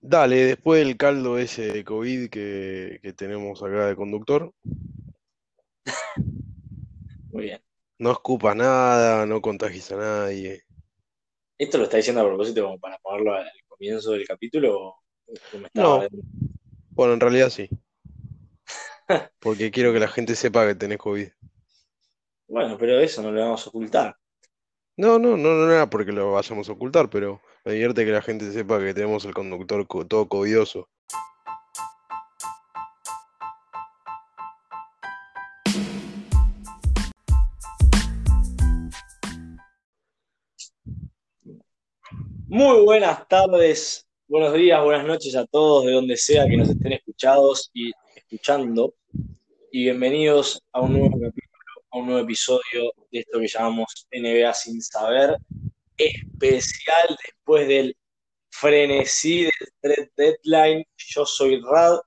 Dale, después del caldo ese de COVID que, que tenemos acá de conductor, Muy bien. no escupas nada, no contagies a nadie. ¿Esto lo está diciendo a propósito como para ponerlo al comienzo del capítulo o me No, estaba... bueno, en realidad sí, porque quiero que la gente sepa que tenés COVID. Bueno, pero eso no lo vamos a ocultar. No, no, no, no era porque lo vayamos a ocultar, pero me divierte que la gente sepa que tenemos el conductor co- todo covidoso. Muy buenas tardes, buenos días, buenas noches a todos de donde sea que nos estén escuchados y escuchando. Y bienvenidos a un nuevo capítulo, a un nuevo episodio de esto que llamamos NBA sin saber, especial después del frenesí del trade deadline. Yo soy Rad,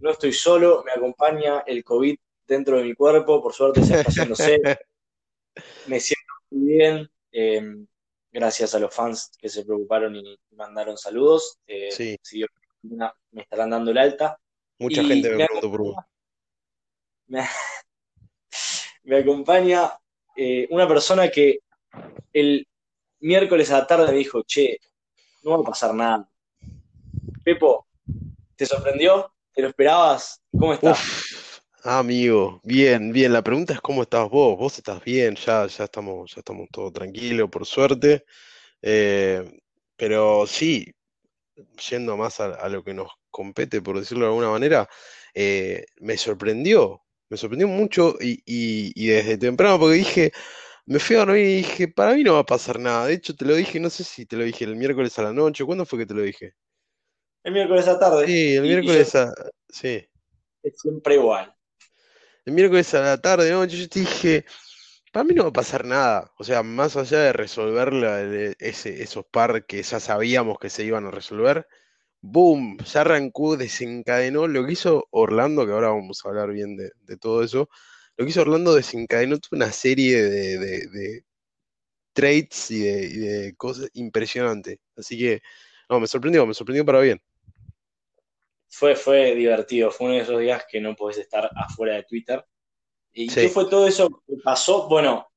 no estoy solo, me acompaña el COVID dentro de mi cuerpo, por suerte se está haciéndose, me siento muy bien. eh, gracias a los fans que se preocuparon y mandaron saludos. Eh, Sí, si Dios me estarán dando el alta. mucha Y gente me me preguntó por. Me, me acompaña eh, una persona que el miércoles a la tarde me dijo, che, no va a pasar nada. Pepo, ¿te sorprendió? ¿Te lo esperabas? ¿Cómo estás? Amigo, bien, bien. La pregunta es cómo estás vos. Vos estás bien, ya, ya estamos, ya estamos todos tranquilos, por suerte. Eh, pero sí, yendo más a, a lo que nos compete, por decirlo de alguna manera, eh, me sorprendió, me sorprendió mucho y, y- y desde temprano, porque dije, me fui a dormir y dije, para mí no va a pasar nada. De hecho, te lo dije, no sé si te lo dije el miércoles a la noche, ¿cuándo fue que te lo dije? El miércoles a la tarde. Sí, el Y, y yo miércoles a, sí. es siempre igual. El miércoles a la tarde, noche, yo te dije, para mí no va a pasar nada. O sea, más allá de resolver la- de ese, esos par que ya sabíamos que se iban a resolver, boom, ya arrancó, desencadenó lo que hizo Orlando, que ahora vamos a hablar bien de, de todo eso. Lo que hizo Orlando desencadenó una serie de, de- de trades y de, y de cosas impresionantes. Así que, no, me sorprendió, me sorprendió para bien. Fue, fue divertido, fue uno de esos días que no podés estar afuera de Twitter. ¿Y qué fue todo eso que pasó? Bueno,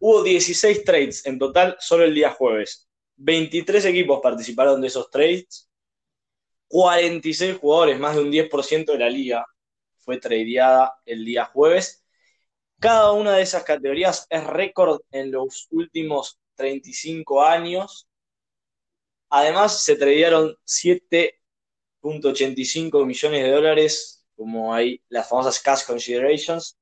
hubo 16 trades en total solo el día jueves. 23 equipos participaron de esos trades. 46 jugadores, más de un 10% de la liga, fue tradeada el día jueves. Cada una de esas categorías es récord en los últimos 35 años. Además, se tradearon 7.85 millones de dólares, como hay las famosas cash considerations,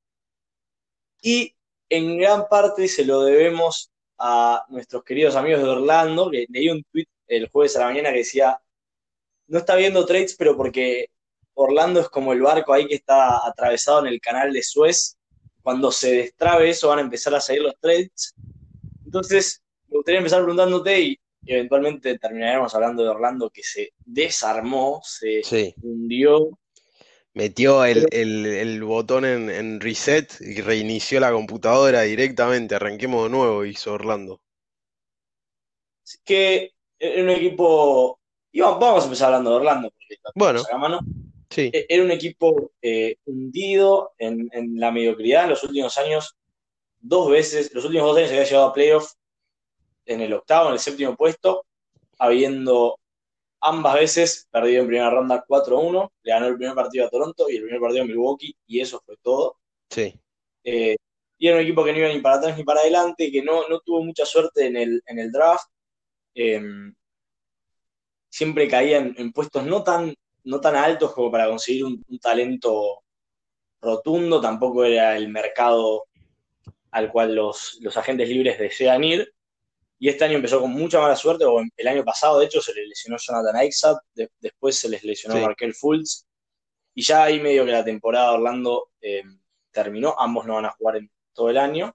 y en gran parte se lo debemos a nuestros queridos amigos de Orlando, que leí un tweet el jueves a la mañana que decía, no está viendo trades, pero porque Orlando es como el barco ahí que está atravesado en el canal de Suez. Cuando se destrabe eso van a empezar a salir los trades. Entonces, me gustaría empezar preguntándote y eventualmente terminaremos hablando de Orlando que se desarmó, se sí. hundió. Metió el, el- el botón en, en reset y reinició la computadora directamente. Arranquemos de nuevo, hizo Orlando. es que era un equipo, y vamos, vamos a empezar hablando de Orlando, Bueno, acá a mano. sí, E- Era un equipo eh, hundido en, en la mediocridad en los últimos años, dos veces, los últimos dos años se había llegado a playoff en el octavo, en el séptimo puesto, habiendo ambas veces perdido en primera ronda 4-1, le ganó el primer partido a Toronto y el primer partido a Milwaukee, y eso fue todo. sí, Eh, y era un equipo que no iba ni para atrás ni para adelante, que no, no tuvo mucha suerte en el, en el draft. Eh, siempre caía en, en puestos no tan, no tan altos como para conseguir un, un talento rotundo, tampoco era el mercado al cual los, los agentes libres desean ir. Y este año empezó con mucha mala suerte, o el año pasado, de hecho, se le lesionó Jonathan de- después se les lesionó sí. Markel Fultz, y ya ahí medio que la temporada de Orlando eh, terminó, ambos no van a jugar en todo el año,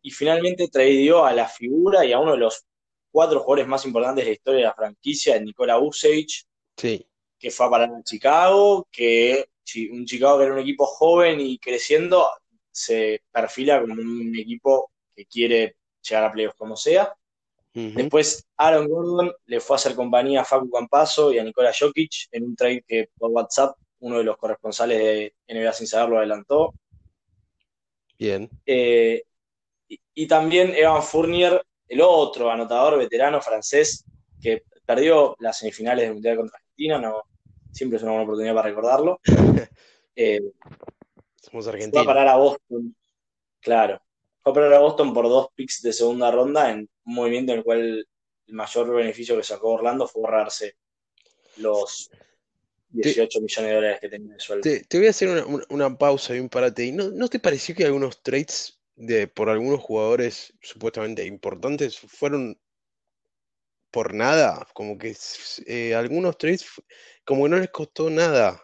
y finalmente tradeó a la figura y a uno de los cuatro jugadores más importantes de la historia de la franquicia, Nikola Vucevic, Sí, que fue a parar a Chicago, que un Chicago que era un equipo joven y creciendo, se perfila como un equipo que quiere llegar a playoffs como sea. Después Aaron Gordon le fue a hacer compañía a Facu Campaso y a Nikola Jokic en un trade que por WhatsApp uno de los corresponsales de NBA sin saber lo adelantó. Bien. Eh, y, también Evan Fournier, el otro anotador veterano francés que perdió las semifinales del Mundial contra Argentina, no, siempre es una buena oportunidad para recordarlo. Eh, Somos argentinos. Fue a parar a Boston, claro. Fue a parar a Boston por dos picks de segunda ronda en un movimiento en el cual el mayor beneficio que sacó Orlando fue ahorrarse los 18 millones de dólares que tenía de sueldo. Te, voy a hacer una, pausa y un parate. ¿Y no, no te pareció que algunos trades de, por algunos jugadores supuestamente importantes fueron por nada? Como que eh, algunos trades como que no les costó nada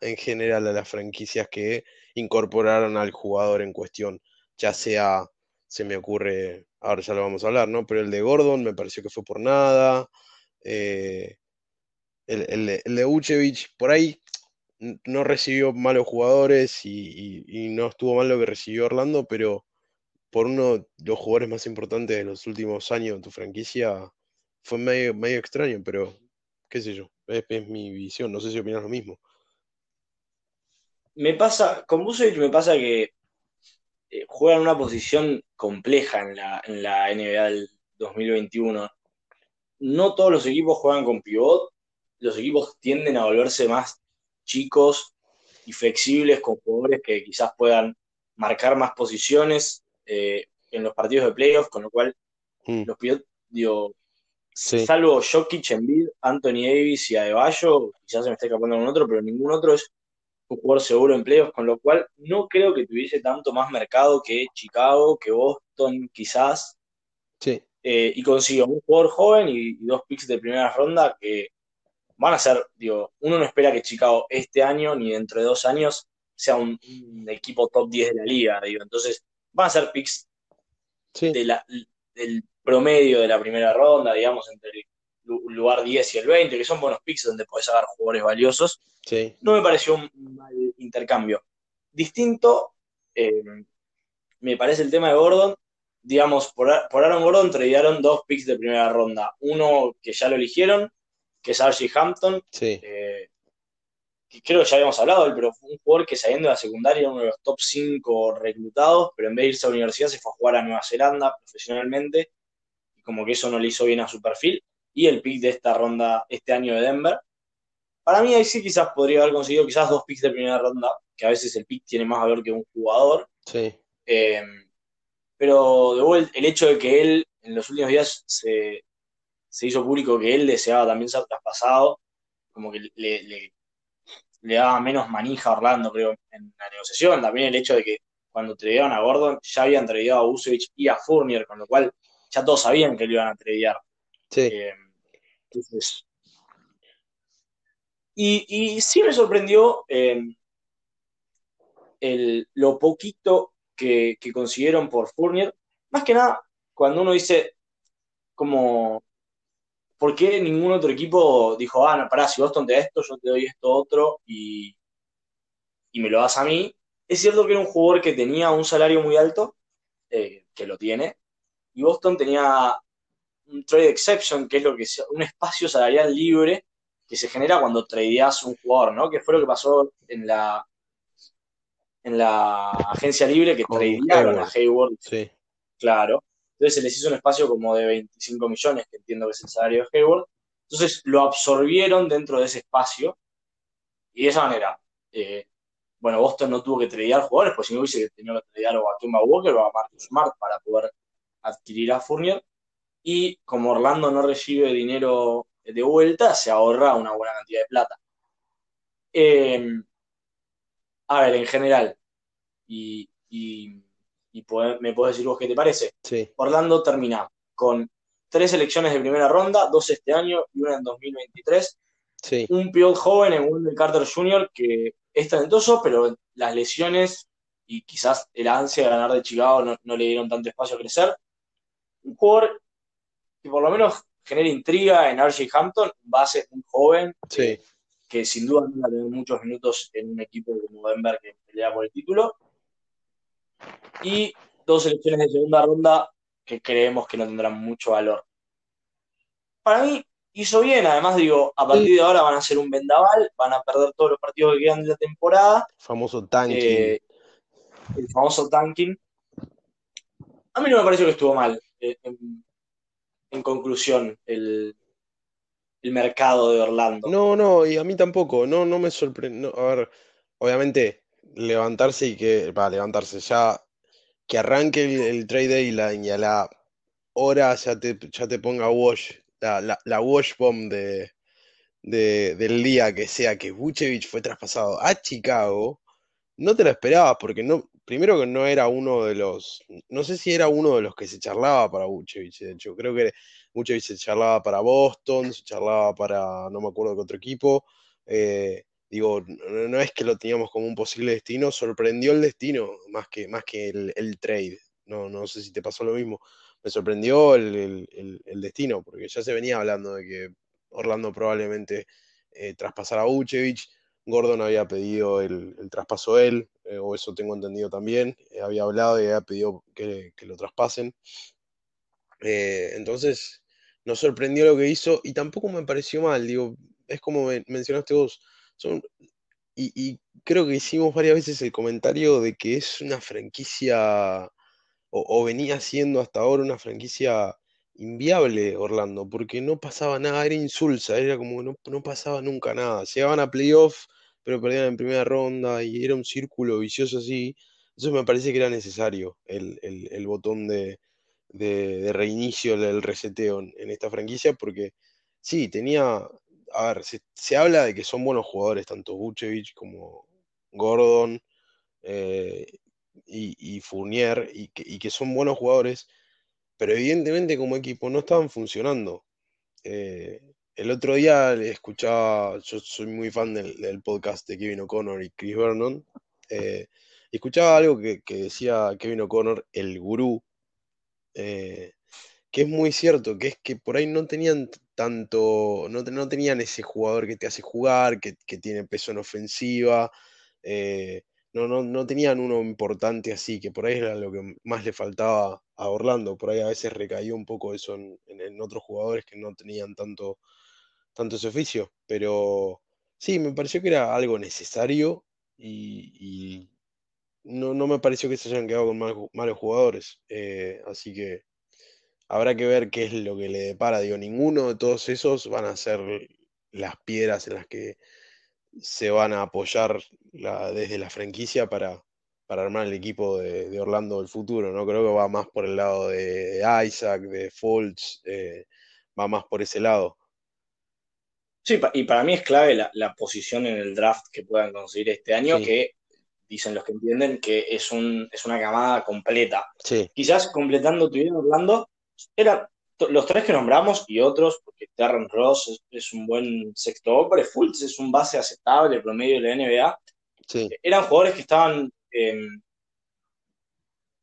en general a las franquicias que incorporaron al jugador en cuestión, ya sea, se me ocurre, ahora ya lo vamos a hablar, ¿no? Pero el de Gordon me pareció que fue por nada, eh, el, de Uchevich por ahí no recibió malos jugadores y, no estuvo mal lo que recibió Orlando, pero por uno de los jugadores más importantes de los últimos años de tu franquicia fue medio, medio extraño, pero qué sé yo. Es, mi visión, no sé si opinas lo mismo. Me pasa, con Busovic me pasa que eh, juega en una posición compleja en la, en la NBA del 2021. No todos los equipos juegan con pivot, los equipos tienden a volverse más chicos y flexibles con jugadores que quizás puedan marcar más posiciones eh, en los partidos de playoffs, con lo cual mm. los digo, Salvo Jokic, Embiid, Anthony Davis y Adebayo, quizás se me esté escapando un otro, pero ningún otro es un jugador seguro en playoffs, con lo cual no creo que tuviese tanto más mercado que Chicago, que Boston, quizás. Sí. Eh, y consigo un jugador joven y, dos picks de primera ronda que van a ser, digo, uno no espera que Chicago este año ni dentro de dos años sea un, equipo top 10 de la liga, digo. Entonces, van a ser picks de la, del promedio de la primera ronda, digamos, entre el lugar 10 y el 20, que son buenos picks donde podés sacar jugadores valiosos. No me pareció un mal intercambio. Distinto, eh, me parece el tema de Gordon. Digamos, por, Aaron Gordon tradearon dos picks de primera ronda. Uno que ya lo eligieron, que es Archie Hampton. Eh, que creo que ya habíamos hablado pero fue un jugador que saliendo de la secundaria era uno de los top 5 reclutados, pero en vez de irse a la universidad se fue a jugar a Nueva Zelanda profesionalmente como que eso no le hizo bien a su perfil, y el pick de esta ronda este año de Denver. Para mí ahí sí quizás podría haber conseguido quizás dos picks de primera ronda, que a veces el pick tiene más valor que un jugador. Sí. Eh, pero de vuelta, el hecho de que él en los últimos días se, hizo público que él deseaba también ser traspasado, como que le, le, daba menos manija a Orlando, creo, en la negociación. También el hecho de que cuando tradearon a Gordon ya habían tradeado a Usevich y a Fournier, con lo cual ya todos sabían que lo iban a tradear. Sí. Eh, entonces, y, sí me sorprendió eh, lo poquito que, consiguieron por Fournier. Más que nada, cuando uno dice, como, ¿por qué ningún otro equipo dijo, ah, no, pará, si Boston te da esto, yo te doy esto otro y, y me lo das a mí? Es cierto que era un jugador que tenía un salario muy alto, eh, que lo tiene, y Boston tenía un trade exception, que es lo que un espacio salarial libre que se genera cuando tradeas un jugador, ¿no? Que fue lo que pasó en la en la agencia libre que tradearon a Hayward. Sí. Claro. Entonces se les hizo un espacio como de 25 millones, que entiendo que es el salario de Hayward. Entonces lo absorbieron dentro de ese espacio y de esa manera, eh, bueno, Boston no tuvo que tradear jugadores, pues si no hubiese tenido que tradear o a Kemba Walker o a Marcus Smart para poder adquirir a Fournier y como Orlando no recibe dinero de vuelta, se ahorra una buena cantidad de plata. Em, a ver, en general, y, me puedes decir vos qué te parece. Orlando termina con tres elecciones de primera ronda, dos este año y una en 2023. Un pivot joven en Wendell Carter Jr. que es talentoso, pero las lesiones y quizás el ansia de ganar de Chicago no, no le dieron tanto espacio a crecer un jugador que por lo menos genera intriga en RJ Hampton, base muy joven, que sin duda no va a tener muchos minutos en un equipo como Denver que pelea por el título. Y dos selecciones de segunda ronda que creemos que no tendrán mucho valor. Para mí, hizo bien, además digo, a partir de ahora van a ser un vendaval, van a perder todos los partidos que quedan de la temporada. Famoso tanking. Eh, el famoso tanking. A mí no me pareció que estuvo mal, eh, en, conclusión, el, mercado de Orlando. No, no, y a mí tampoco, no, no me sorprendió. A ver, obviamente, levantarse y que, para levantarse ya, que arranque el, trade deadline y a la hora ya te, ya te ponga wash, la, la, wash bomb de, del día que sea que Vucevic fue traspasado a Chicago, no te lo esperabas porque no, primero que no era uno de los, no sé si era uno de los que se charlaba para Vucevic, de hecho, creo que Vucevic se charlaba para Boston, se charlaba para, no me acuerdo qué otro equipo, eh, digo, no, es que lo teníamos como un posible destino, sorprendió el destino más que, más que el, trade, no, no sé si te pasó lo mismo, me sorprendió el, destino, porque ya se venía hablando de que Orlando probablemente eh, traspasara a Vucevic, Gordon había pedido el, traspaso él, eh, o eso tengo entendido también, eh, había hablado y había pedido que, lo traspasen. Eh, entonces, nos sorprendió lo que hizo y tampoco me pareció mal, digo, es como mencionaste vos, son, y, creo que hicimos varias veces el comentario de que es una franquicia, o, venía siendo hasta ahora una franquicia inviable Orlando, porque no pasaba nada, era insulsa, era como que no, no pasaba nunca nada. Llegaban a playoff, pero perdían en primera ronda y era un círculo vicioso así. Entonces me parece que era necesario el, botón de, reinicio, el reseteo en, esta franquicia, porque sí, tenía, a ver, se, habla de que son buenos jugadores, tanto Vucevic como Gordon eh, y, Fournier, y que son buenos jugadores pero evidentemente como equipo no estaban funcionando. Eh, el otro día escuchaba, yo soy muy fan del, podcast de Kevin O'Connor y Chris Vernon, eh, escuchaba algo que, decía Kevin O'Connor, el gurú, que es muy cierto, que es que por ahí no tenían tanto, no, no tenían ese jugador que te hace jugar, que, que tiene peso en ofensiva, no, no, no tenían uno importante así, que por ahí era lo que más le faltaba a Orlando. Por ahí a veces recaía un poco eso en, otros jugadores que no tenían tanto, tanto ese oficio. Pero sí, me pareció que era algo necesario y, no, me pareció que se hayan quedado con malos, jugadores. Eh, así que habrá que ver qué es lo que le depara. Digo, ninguno de todos esos van a ser las piedras en las que se van a apoyar desde la franquicia para, para armar el equipo de, Orlando del futuro, ¿no? Creo que va más por el lado de, Isaac, de Fultz, eh, va más por ese lado. Sí, y para mí es clave la, posición en el draft que puedan conseguir este año, que dicen los que entienden que es, un, es una camada completa. Quizás completando tu idea, Orlando, era los tres que nombramos y otros, porque Terren Ross es, un buen sexto hombre, Fultz es un base aceptable, promedio de la NBA, eran jugadores que estaban, em,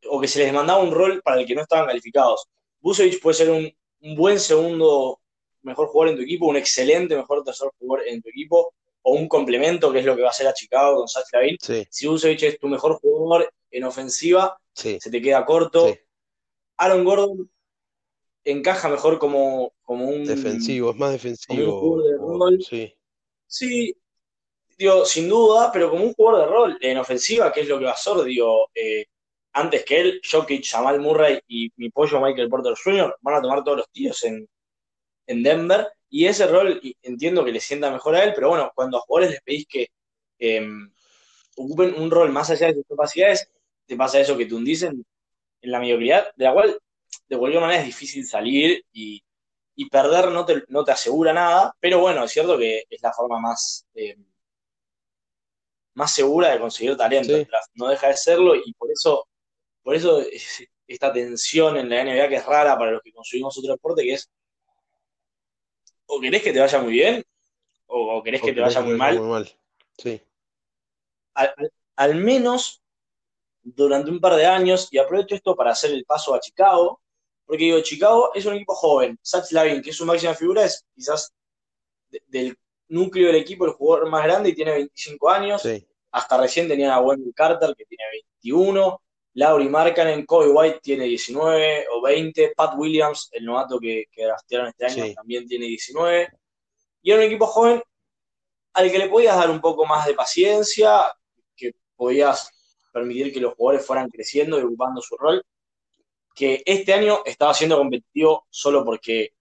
o que se les mandaba un rol para el que no estaban calificados. Busevich puede ser un, buen segundo mejor jugador en tu equipo, un excelente mejor tercer jugador en tu equipo, o un complemento, que es lo que va a hacer a Chicago con Zach Lavin. Si Busevich es tu mejor jugador en ofensiva, se te queda corto. Aaron Gordon encaja mejor como, como un... Defensivo, es más defensivo. Sí. Sí, digo, sin duda, pero como un jugador de rol en ofensiva, que es lo que va a ser, digo, eh, antes que él, Jokic, Jamal Murray y mi pollo Michael Porter Jr. van a tomar todos los tiros en, Denver, y ese rol entiendo que le sienta mejor a él, pero bueno, cuando a jugadores les pedís que em, ocupen un rol más allá de sus capacidades, te pasa eso que tú dicen en la mediocridad, de la cual de cualquier manera es difícil salir y, perder no te, no te, asegura nada, pero bueno, es cierto que es la forma más, eh, más segura de conseguir talento. No deja de serlo y por eso, por eso esta tensión en la NBA que es rara para los que consumimos otro deporte, que es o querés que te vaya muy bien o, querés que te vaya muy mal. Muy mal. Sí. al menos durante un par de años, y aprovecho esto para hacer el paso a Chicago, porque digo, Chicago es un equipo joven. Zach Lavin, que es su máxima figura, es quizás del núcleo del equipo el jugador más grande y tiene 25 años. Hasta recién tenían a Wendell Carter, que tiene 21. Lauri Markkanen, Kobe White tiene 19 o 20, Pat Williams, el novato que, que este año, también tiene 19. Y era un equipo joven al que le podías dar un poco más de paciencia, que podías permitir que los jugadores fueran creciendo y ocupando su rol, que este año estaba siendo competitivo solo porque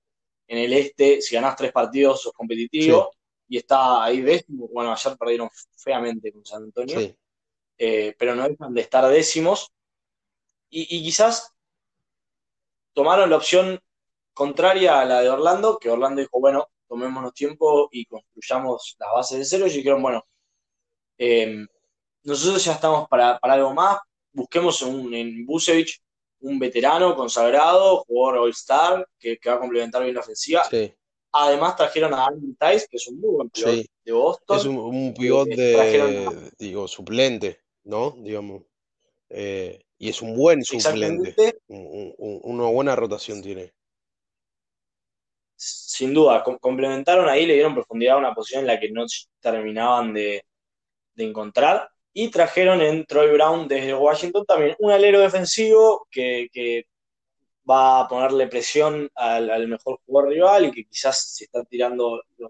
en el este, si ganás tres partidos, sos competitivo, y está ahí décimo. Bueno, ayer perdieron feamente con San Antonio, eh, pero no dejan de estar décimos. Y, quizás tomaron la opción contraria a la de Orlando, que Orlando dijo, bueno, tomémonos tiempo y construyamos las bases de cero. Y dijeron, bueno, em, nosotros ya estamos para, algo más, busquemos un, en Busevich un veterano consagrado, jugador All-Star, que, va a complementar bien la ofensiva. Además trajeron a Andrew Tice, que es un muy buen pivot de Boston. Es un, pivot eh, de, digo, suplente, ¿no? Digamos. Eh, y es un buen suplente. una buena rotación tiene. Sin duda, complementaron ahí, le dieron profundidad a una posición en la que no terminaban de, encontrar. Y trajeron en Troy Brown desde Washington también un alero defensivo que, va a ponerle presión al, mejor jugador rival y que quizás si está tirando lo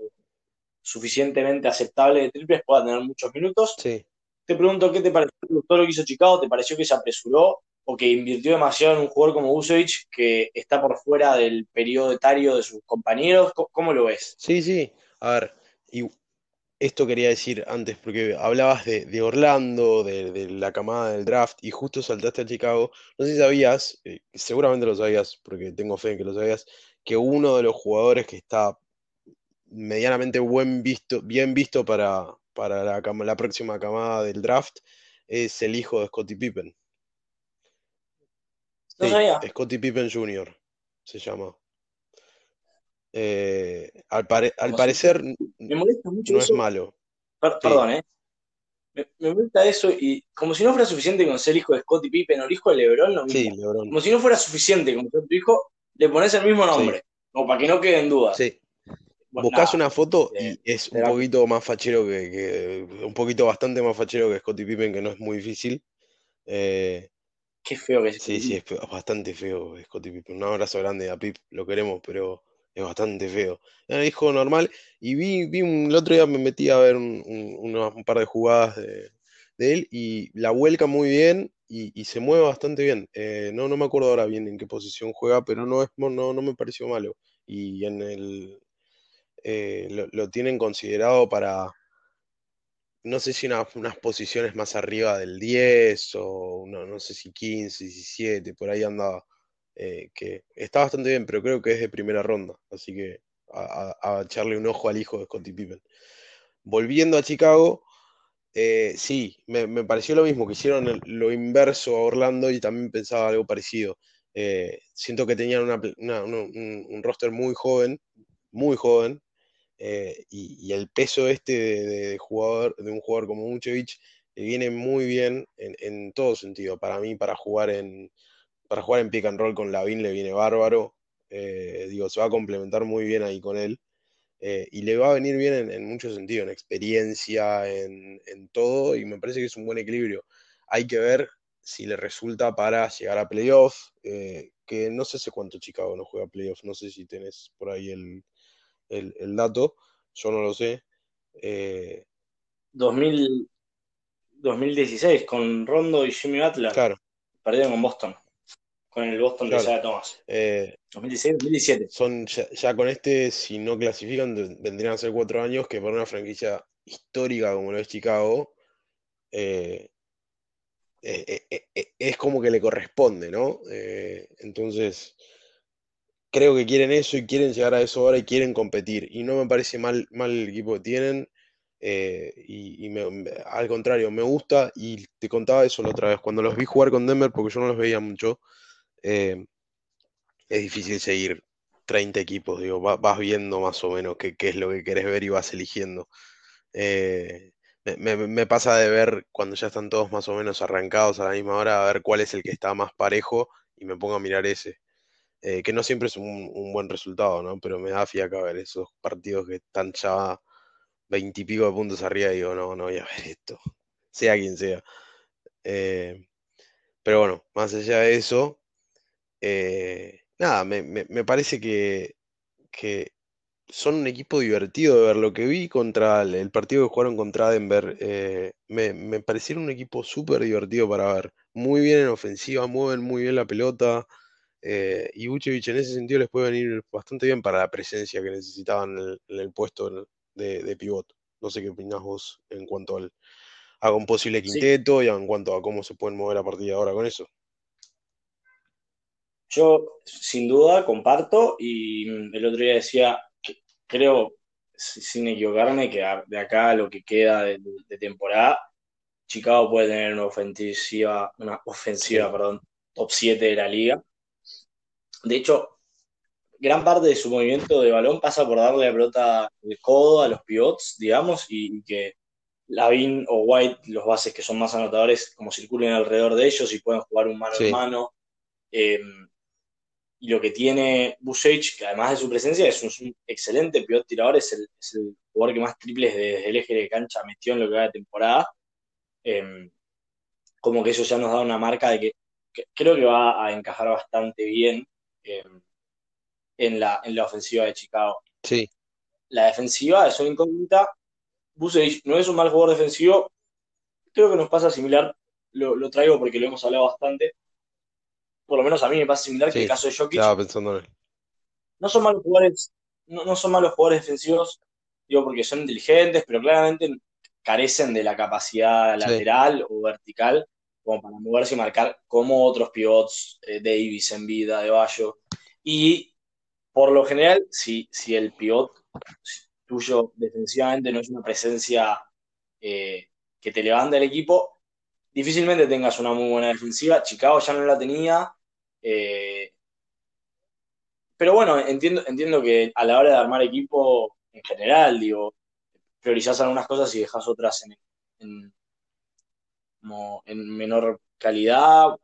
suficientemente aceptable de triples pueda tener muchos minutos. Sí. Te pregunto, ¿qué te pareció todo lo que hizo Chicago? ¿Te pareció que se apresuró o que invirtió demasiado en un jugador como Usevich que está por fuera del periodo etario de sus compañeros? ¿Cómo, lo ves? Sí, sí. A ver, y esto quería decir antes, porque hablabas de, Orlando, de, la camada del draft, y justo saltaste a Chicago. No sé si sabías, eh, seguramente lo sabías, porque tengo fe en que lo sabías, que uno de los jugadores que está medianamente buen visto, bien visto para, para la, la, próxima camada del draft es el hijo de Scottie Pippen. sí, Scottie Pippen Jr. se llama. Eh, al, parecer no es malo. Perdón, ¿eh? Me, me, molesta eso y como si no fuera suficiente con ser hijo de Scottie Pippen o el hijo de LeBron, lo mismo. Sí, Lebron. Como si no fuera suficiente con ser tu hijo, le pones el mismo nombre, como para que no quede en duda. Sí. Buscas una foto y es un poquito más fachero que, Un poquito bastante más fachero que Scottie Pippen, que no es muy difícil. Eh, Qué feo que es. Sí, sí, es bastante feo Scottie Pippen. Un abrazo grande a Pip, lo queremos, pero es bastante feo. Era hijo normal y vi, vi un, el otro día me metí a ver un, un, par de jugadas de, él y la vuelca muy bien y, se mueve bastante bien. Eh, no, no me acuerdo ahora bien en qué posición juega, pero no, es, no, no me pareció malo. Y en el, eh, lo, tienen considerado para, no sé si unas posiciones más arriba del 10 o no, sé si 15, 17, por ahí anda, eh, que está bastante bien, pero creo que es de primera ronda, así que a, echarle un ojo al hijo de Scottie Pippen. Volviendo a Chicago, eh, sí, me, pareció lo mismo, que hicieron lo inverso a Orlando y también pensaba algo parecido. siento que tenían un roster muy joven, muy joven, eh, y, el peso este de, jugador, de un jugador como Muchevich viene muy bien en, todo sentido. Para mí, para jugar en, para jugar en pick and roll con Lavin le viene bárbaro. Eh, digo, se va a complementar muy bien ahí con él. Eh, y le va a venir bien en, en muchos sentidos, en experiencia, en, todo, y me parece que es un buen equilibrio. Hay que ver si le resulta para llegar a playoff, que no sé si cuánto Chicago no juega playoff, no sé si tenés por ahí el, el, dato, yo no lo sé. 2016, eh, con Rondo y Jimmy Butler. Claro. Perdieron con Boston. Con el Boston de Isaiah Thomas. 2016-2017. Eh, son ya, con este, si no clasifican, vendrían a ser cuatro años que para una franquicia histórica como lo es Chicago, eh, es como que le corresponde, ¿no? entonces, creo que quieren eso y quieren llegar a eso ahora y quieren competir. Y no me parece mal, mal el equipo que tienen. Eh, y, al contrario, me gusta y te contaba eso la otra vez, cuando los vi jugar con Denver, porque yo no los veía mucho, eh, es difícil seguir 30 equipos, digo, vas viendo más o menos qué, es lo que querés ver y vas eligiendo. Eh, me, pasa de ver cuando ya están todos más o menos arrancados a la misma hora, a ver cuál es el que está más parejo y me pongo a mirar ese. Eh, que no siempre es un, buen resultado, ¿no? Pero me da fiaca ver esos partidos que están ya veintipico de puntos arriba y digo, no, no voy a ver esto, sea quien sea. Pero bueno, más allá de eso, eh, nada, me, parece que, que, son un equipo divertido de ver. Lo que vi contra el, partido que jugaron contra Denver, eh, me, me parecieron un equipo súper divertido para ver. Muy bien en ofensiva, mueven muy bien la pelota. Eh, y Vucevic en ese sentido les puede venir bastante bien para la presencia que necesitaban en el, puesto de, de pivot. No sé qué opinás vos en cuanto al, a un posible quinteto y en cuanto a cómo se pueden mover a partir de ahora con eso. Yo sin duda comparto y el otro día decía, que creo, sin equivocarme, que de acá lo que queda de, temporada, Chicago puede tener una ofensiva, una ofensiva, perdón, top 7 de la liga. De hecho, gran parte de su movimiento de balón pasa por darle la pelota de codo a los pivots, digamos, y, que Lavin o White, los bases que son más anotadores, como circulen alrededor de ellos y pueden jugar un mano a mano. Eh, y lo que tiene Busage, que además de su presencia es un, excelente pivot tirador, es el, jugador que más triples desde el eje de cancha metió en lo que va de temporada. Eh, como que eso ya nos da una marca de que, creo que va a encajar bastante bien eh, en, la, en la ofensiva de Chicago. Sí. La defensiva es una incógnita. Busage no es un mal jugador defensivo. Creo que nos pasa similar. Lo, lo traigo porque lo hemos hablado bastante por lo menos a mí me pasa similar que el caso de Jokic. Estaba pensando en él. No son malos jugadores, no, son malos jugadores defensivos, digo, porque son inteligentes, pero claramente carecen de la capacidad lateral o vertical como para moverse y marcar como otros pivots, eh, Davis, en vida, de Bayo. Y por lo general, si, si el pivot tuyo defensivamente no es una presencia eh, que te levanta el equipo, difícilmente tengas una muy buena defensiva. Chicago ya no la tenía, eh, pero bueno, entiendo, entiendo que a la hora de armar equipo en general, digo, priorizás algunas cosas y dejas otras en, en, menor calidad.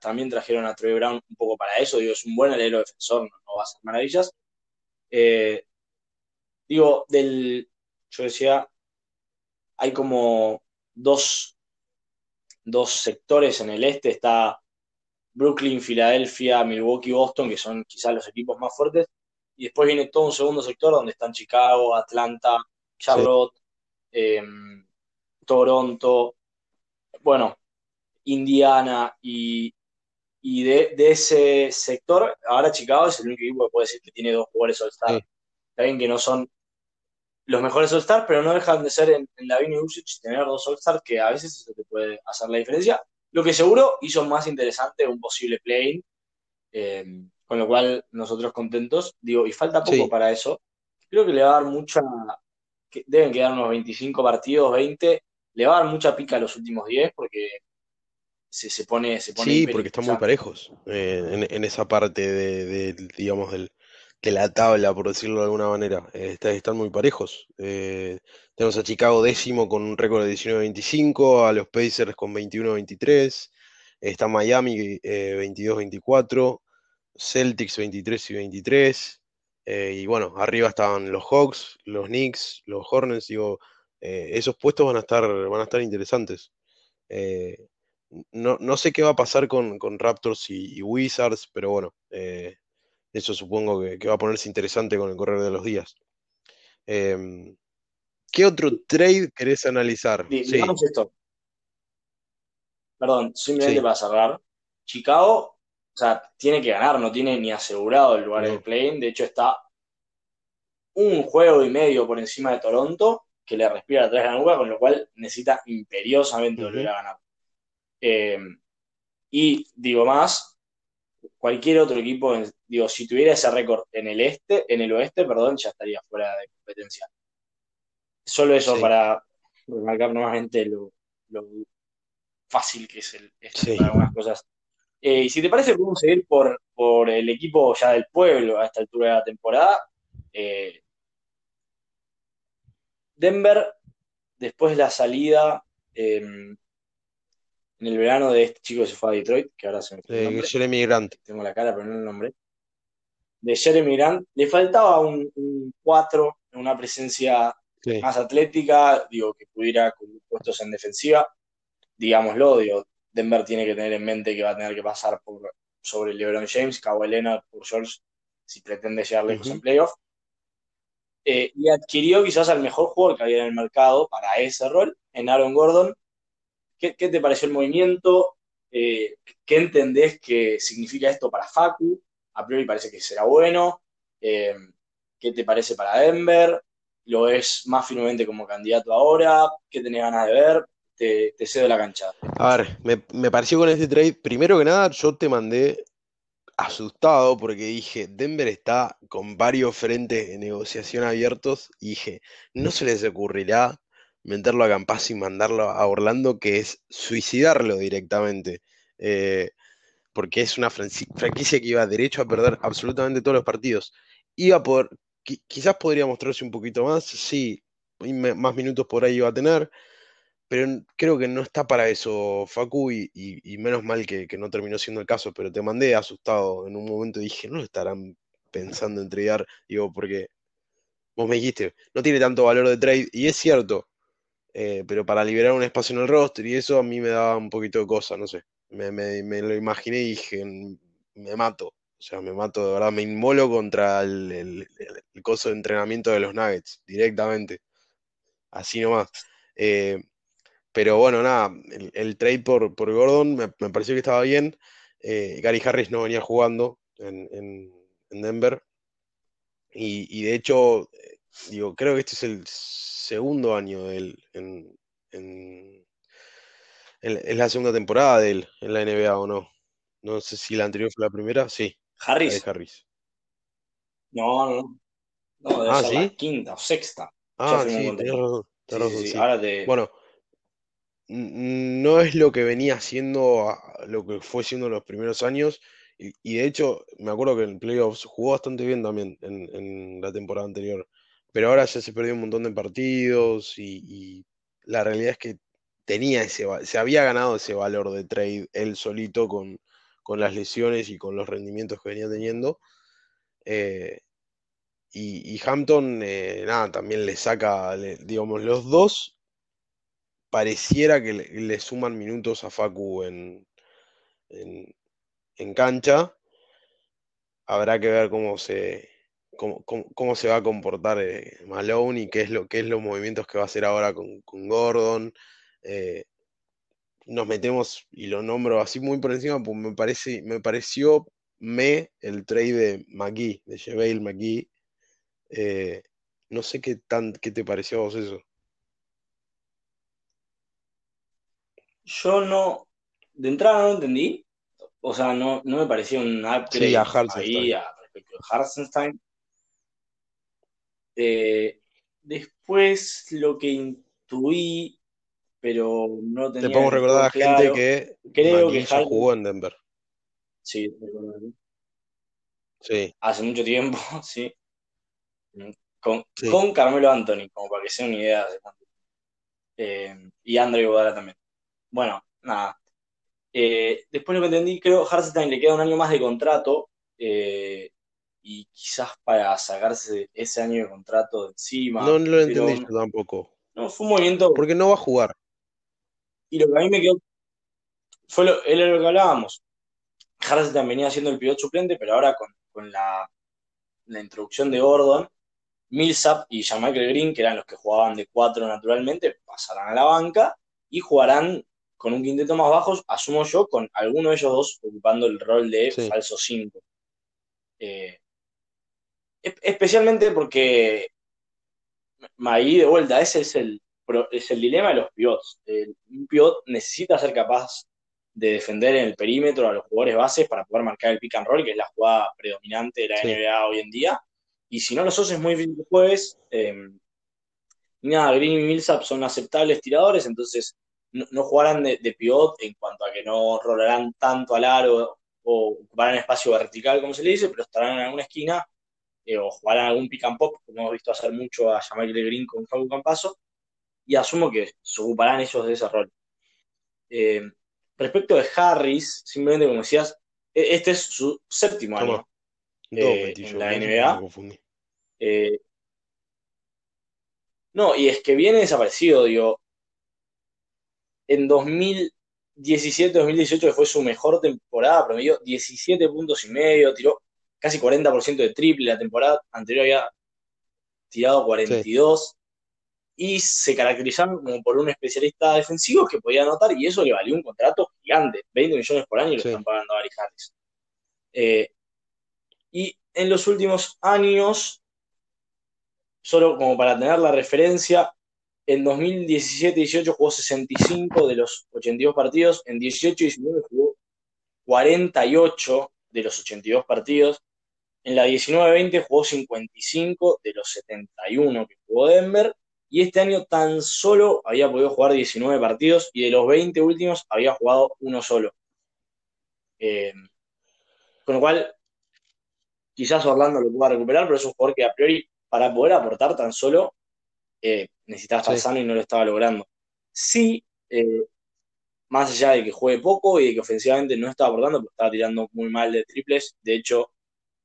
También trajeron a Troy Brown un poco para eso, es un buen alero defensor, no, va a ser maravillas. Eh, digo, del, yo decía, hay como dos, dos sectores en el este, está Brooklyn, Filadelfia, Milwaukee, Boston, que son quizás los equipos más fuertes. Y después viene todo un segundo sector donde están Chicago, Atlanta, Charlotte, em, Toronto, bueno, Indiana y, de, ese sector, ahora Chicago es el único equipo que puede decir que tiene dos jugadores All-Star. Saben que no son los mejores All-Star, pero no dejan de ser en, la Vini Usage tener dos All-Star que a veces eso te puede hacer la diferencia. Lo que seguro hizo más interesante un posible play eh, con lo cual nosotros contentos. Digo, y falta poco para eso. Creo que le va a dar mucha, que deben quedar unos 25 partidos, 20, le va a dar mucha pica a los últimos 10 porque se, se pone, se pone Sí, porque están muy parejos eh, en, esa parte de, digamos, del, de la tabla, por decirlo de alguna manera. Eh, están muy parejos. Eh, tenemos a Chicago décimo con un récord de 19-25, a los Pacers con 21-23, está Miami 22-24, eh, Celtics 23 y 23, y bueno, arriba estaban los Hawks, los Knicks, los Hornets, digo, esos puestos van a estar, van a estar interesantes. No, sé qué va a pasar con, Raptors y, Wizards, pero bueno, eso supongo que, va a ponerse interesante con el correr de los días. ¿Qué otro trade querés analizar? sí. esto. Perdón, simplemente para cerrar. Chicago, o sea, tiene que ganar, no tiene ni asegurado el lugar en el play De hecho, está un juego y medio por encima de Toronto, que le respira atrás de la nuca, con lo cual necesita imperiosamente volver a ganar. Em, y digo más, cualquier otro equipo, digo, si tuviera ese récord en el este, en el oeste, perdón, ya estaría fuera de competencia. Solo eso para remarcar nuevamente lo, fácil que es el este para algunas cosas. Eh, y si te parece, podemos seguir por, por el equipo ya del pueblo a esta altura de la temporada. Eh, Denver, después de la salida em, en el verano de este chico que se fue a Detroit, que ahora se me De Jeremy Grant. Tengo la cara, pero no el nombre. De Jeremy Grant. Le faltaba un 4, una presencia más atlética, digo, que pudiera con puestos en defensiva, digámoslo, digo, Denver tiene que tener en mente que va a tener que pasar por, sobre LeBron James, Kawhi Leonard, por George, si pretende llegar lejos en playoff. Eh, y adquirió quizás al mejor jugador que había en el mercado para ese rol, en Aaron Gordon. ¿Qué, te pareció el movimiento? Eh, ¿Qué entendés que significa esto para Facu? A priori parece que será bueno. Eh, ¿Qué te parece para Denver? ¿Lo ves más firmemente como candidato ahora? ¿Qué tenés ganas de ver? Te, cedo la cancha. A ver, me, me pareció con este trade, primero que nada, yo te mandé asustado porque dije, Denver está con varios frentes de negociación abiertos y dije, no se les ocurrirá meterlo a Campas y mandarlo a Orlando, que es suicidarlo directamente. Eh, porque es una franquicia que iba derecho a perder absolutamente todos los partidos. Iba quizás podría mostrarse un poquito más, sí, más minutos por ahí iba a tener, pero creo que no está para eso Facu y, menos mal que, no terminó siendo el caso, pero te mandé asustado en un momento dije, no estarán pensando en tradear, digo, porque vos me dijiste, no tiene tanto valor de trade, y es cierto, eh, pero para liberar un espacio en el roster y eso a mí me daba un poquito de cosa, no sé, me, lo imaginé y dije, me mato, o sea, me mato, de verdad, me inmolo contra el, el, coso de entrenamiento de los Nuggets, directamente, así nomás. Eh, pero bueno, nada, el, trade por, por Gordon me, pareció que estaba bien. Eh, Gary Harris no venía jugando en, Denver. Y, de hecho, digo, creo que este es el segundo año de él en, en, es la segunda temporada de él en la NBA o no. No sé si la anterior fue la primera, sí. Harris. Harris. No, no, no. debe ah, ser la quinta o sexta. Ah, sí, tenés razón. Bueno, no es lo que venía haciendo, lo que fue siendo los primeros años. Y, de hecho, me acuerdo que en playoffs jugó bastante bien también en, la temporada anterior. Pero ahora ya se perdió un montón de partidos y, la realidad es que tenía ese, se había ganado ese valor de trade él solito con, las lesiones y con los rendimientos que venía teniendo. Eh, y, Hampton, eh, nada, también le saca, digamos, los dos pareciera que le, suman minutos a Facu en, en, cancha. Habrá que ver cómo se, cómo, se va a comportar eh, Malone y qué es, lo, qué es los movimientos que va a hacer ahora con, Gordon. Eh, nos metemos, y lo nombro así muy por encima, pues me, parece, me pareció me el trade de McGee, de JaVale McGee. Eh, no sé qué, tan, qué te pareció a vos eso. Yo no, de entrada no entendí. O sea, no, no me parecía un upgrade ahí a respecto de Harsenstein. Eh, después lo que intuí, pero no tenía. Te pongo recordar a gente que creo que ya jugó en Denver. Sí, sí. Hace mucho tiempo, sí. Con, con Carmelo Anthony, como para que sea una idea de eh, y Andre Godara también. Bueno, nada. Eh, después lo que entendí, creo que Hartenstein le queda un año más de contrato eh, y quizás para sacarse ese año de contrato de encima. No, lo entendí yo tampoco. No, fue un movimiento. Porque no va a jugar. Y lo que a mí me quedó. Fue lo, era lo que hablábamos. Hartenstein venía siendo el piloto suplente, pero ahora con, la, la introducción de Gordon, Millsap y Jean-Michael Green, que eran los que jugaban de cuatro naturalmente, pasarán a la banca y jugarán con un quinteto más bajo, asumo yo, con alguno de ellos dos ocupando el rol de falso 5. Eh, especialmente porque ahí de vuelta, ese es el, es el dilema de los pivots. un pivot necesita ser capaz de defender en el perímetro a los jugadores bases para poder marcar el pick and roll, que es la jugada predominante de la NBA hoy en día. Y si no lo sos, es muy difícil jueves. Eh, nada, Green y Millsap son aceptables tiradores, entonces no, jugarán de, pivot en cuanto a que no rolarán tanto al aro o ocuparán espacio vertical, como se le dice, pero estarán en alguna esquina eh, o jugarán algún pick and pop, como hemos visto hacer mucho a Jamal Green con Facu Campaso, y asumo que se ocuparán ellos de ese rol. Eh, respecto de Harris, simplemente como decías, e, este es su séptimo año eh, en la NBA. no, y es que viene desaparecido, digo, en 2000, 2017-2018, que fue su mejor temporada, promedió 17 puntos y medio, tiró casi 40% de triple. La temporada anterior había tirado 42. Y se caracterizaron como por un especialista defensivo que podía anotar, y eso le valió un contrato gigante, 20 millones por año, y lo están pagando a Gary Harris. Eh, y en los últimos años, solo como para tener la referencia, en 2017-18 jugó 65 de los 82 partidos, en 18-19 jugó 48 de los 82 partidos, en la 19-20 jugó 55 de los 71 que jugó Denver, y este año tan solo había podido jugar 19 partidos y de los 20 últimos había jugado uno solo. Eh, con lo cual, quizás Orlando lo pueda recuperar, pero es un jugador que a priori, para poder aportar tan solo, eh, necesitaba estar sano y no lo estaba logrando. Sí, eh, más allá de que juegue poco y de que ofensivamente no estaba aportando, porque estaba tirando muy mal de triples. De hecho,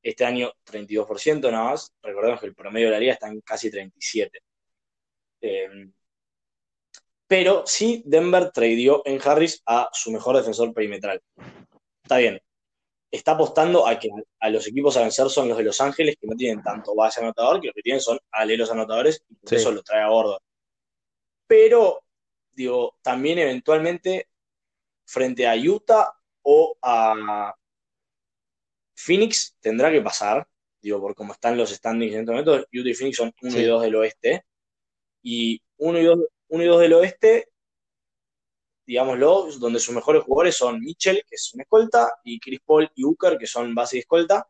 este año 32% nada más. Recordemos que el promedio de la liga está en casi 37. Eh, pero sí, Denver tradeó en Harris a su mejor defensor perimetral. Está bien. Está apostando a que a los equipos a vencer son los de Los Ángeles, que no tienen tanto base anotador, que lo que tienen son aleros anotadores, y por eso lo trae a bordo. Pero digo, también eventualmente frente a Utah o a Phoenix tendrá que pasar, digo, por cómo están los standings en estos momentos, Utah y Phoenix son 1 y 2 del oeste, y 1 y 2, y 2 del oeste, digámoslo, donde sus mejores jugadores son Mitchell, que es un escolta, y Chris Paul y Booker, que son base y escolta,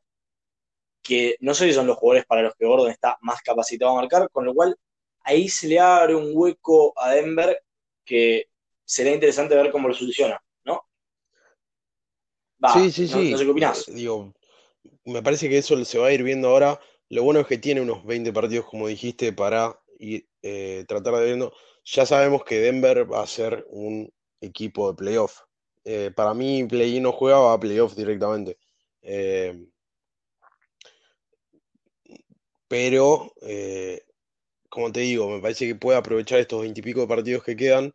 que no sé si son los jugadores para los que Gordon está más capacitado a marcar, con lo cual ahí se le abre un hueco a Denver que será interesante ver cómo lo soluciona, ¿no? sí, sí, sí. No sé qué opinás. Eh, digo, me parece que eso se va a ir viendo ahora. Lo bueno es que tiene unos 20 partidos, como dijiste, para ir, eh, tratar de verlo. Ya sabemos que Denver va a ser un equipo de playoff. Eh, para mí, play no juega, va a playoff directamente. pero como te digo, me parece que puede aprovechar estos veintipico partidos que quedan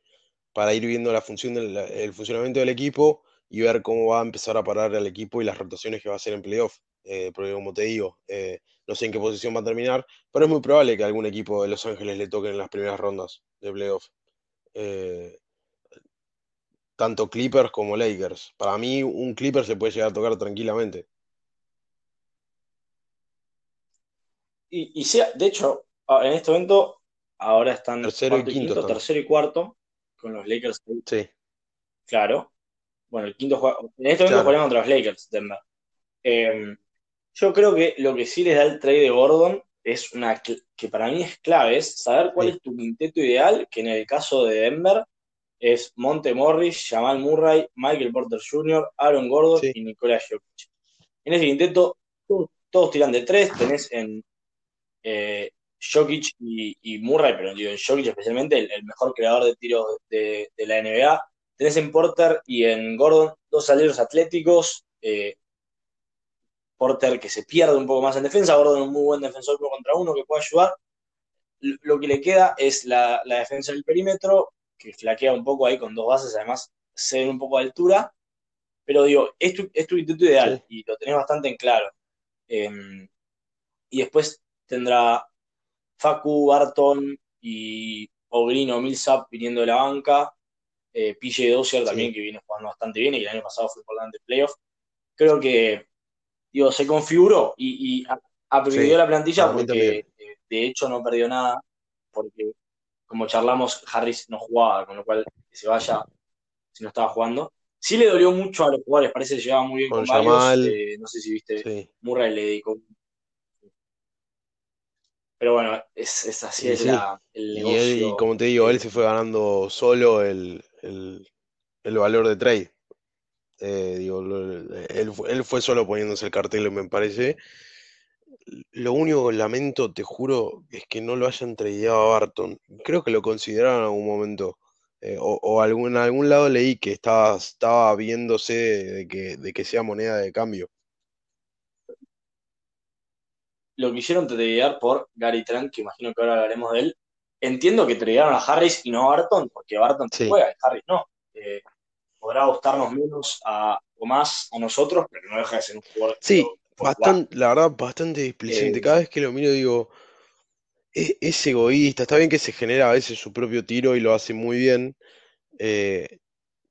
para ir viendo la función el funcionamiento del equipo y ver cómo va a empezar a parar al equipo y las rotaciones que va a hacer en playoff. Eh, porque como te digo, eh, no sé en qué posición va a terminar, pero es muy probable que algún equipo de Los Ángeles le toque en las primeras rondas de playoff. Eh, tanto Clippers como Lakers. Para mí, un Clipper se puede llegar a tocar tranquilamente. Y, y sea, de hecho, en este momento, ahora están tercero y quinto, tercero y cuarto, con los Lakers. Sí. Claro. Bueno, el quinto juega, en este momento juegan contra los Lakers, Denver. Em, yo creo que lo que sí les da el trade de Gordon es una que para mí es clave, es saber cuál es tu quinteto ideal, que en el caso de Denver es Monte Morris, Jamal Murray, Michael Porter Jr., Aaron Gordon y Nicolás Jokic. En ese quinteto todos, tiran de tres, tenés en eh, Jokic y, Murray, pero digo, en Jokic especialmente, el, mejor creador de tiros de, la NBA. Tenés en Porter y en Gordon dos aleros atléticos. Eh, Porter que se pierde un poco más en defensa, Gordon un muy buen defensor uno contra uno que puede ayudar. Lo que le queda es la, defensa del perímetro, que flaquea un poco ahí con dos bases, además se ven un poco de altura. Pero digo, es tu, es intento ideal y lo tenés bastante en claro. Em, y después tendrá Facu, Barton y Ogrino Millsap viniendo de la banca. Eh, PJ Dozier también, que viene jugando bastante bien y el año pasado fue importante playoff. Creo que, digo, se configuró y, y la plantilla porque eh, de hecho no perdió nada, porque como charlamos, Harris no jugaba, con lo cual que se vaya si no estaba jugando. Sí le dolió mucho a los jugadores, parece que llevaba muy bien con, varios. Eh, no sé si viste, Murray le dedicó pero bueno, es, así es el negocio. Y, como te digo, él se fue ganando solo el, valor de trade. Eh, digo, él, fue solo poniéndose el cartel, me parece. Lo único que lamento, te juro, es que no lo hayan traído a Barton. Creo que lo consideraron en algún momento. Eh, o, algún, en algún lado leí que estaba, estaba viéndose de que, de que sea moneda de cambio lo quisieron tradear por Gary Trent, que imagino que ahora hablaremos de él. Entiendo que tradearon a Harris y no a Barton, porque Barton juega y Harris no. Eh, podrá gustarnos menos a, o más a nosotros, pero no deja de ser un jugador. Sí, bastante, la verdad, bastante displicente. Cada vez que lo miro digo, es, es, egoísta, está bien que se genera a veces su propio tiro y lo hace muy bien, eh,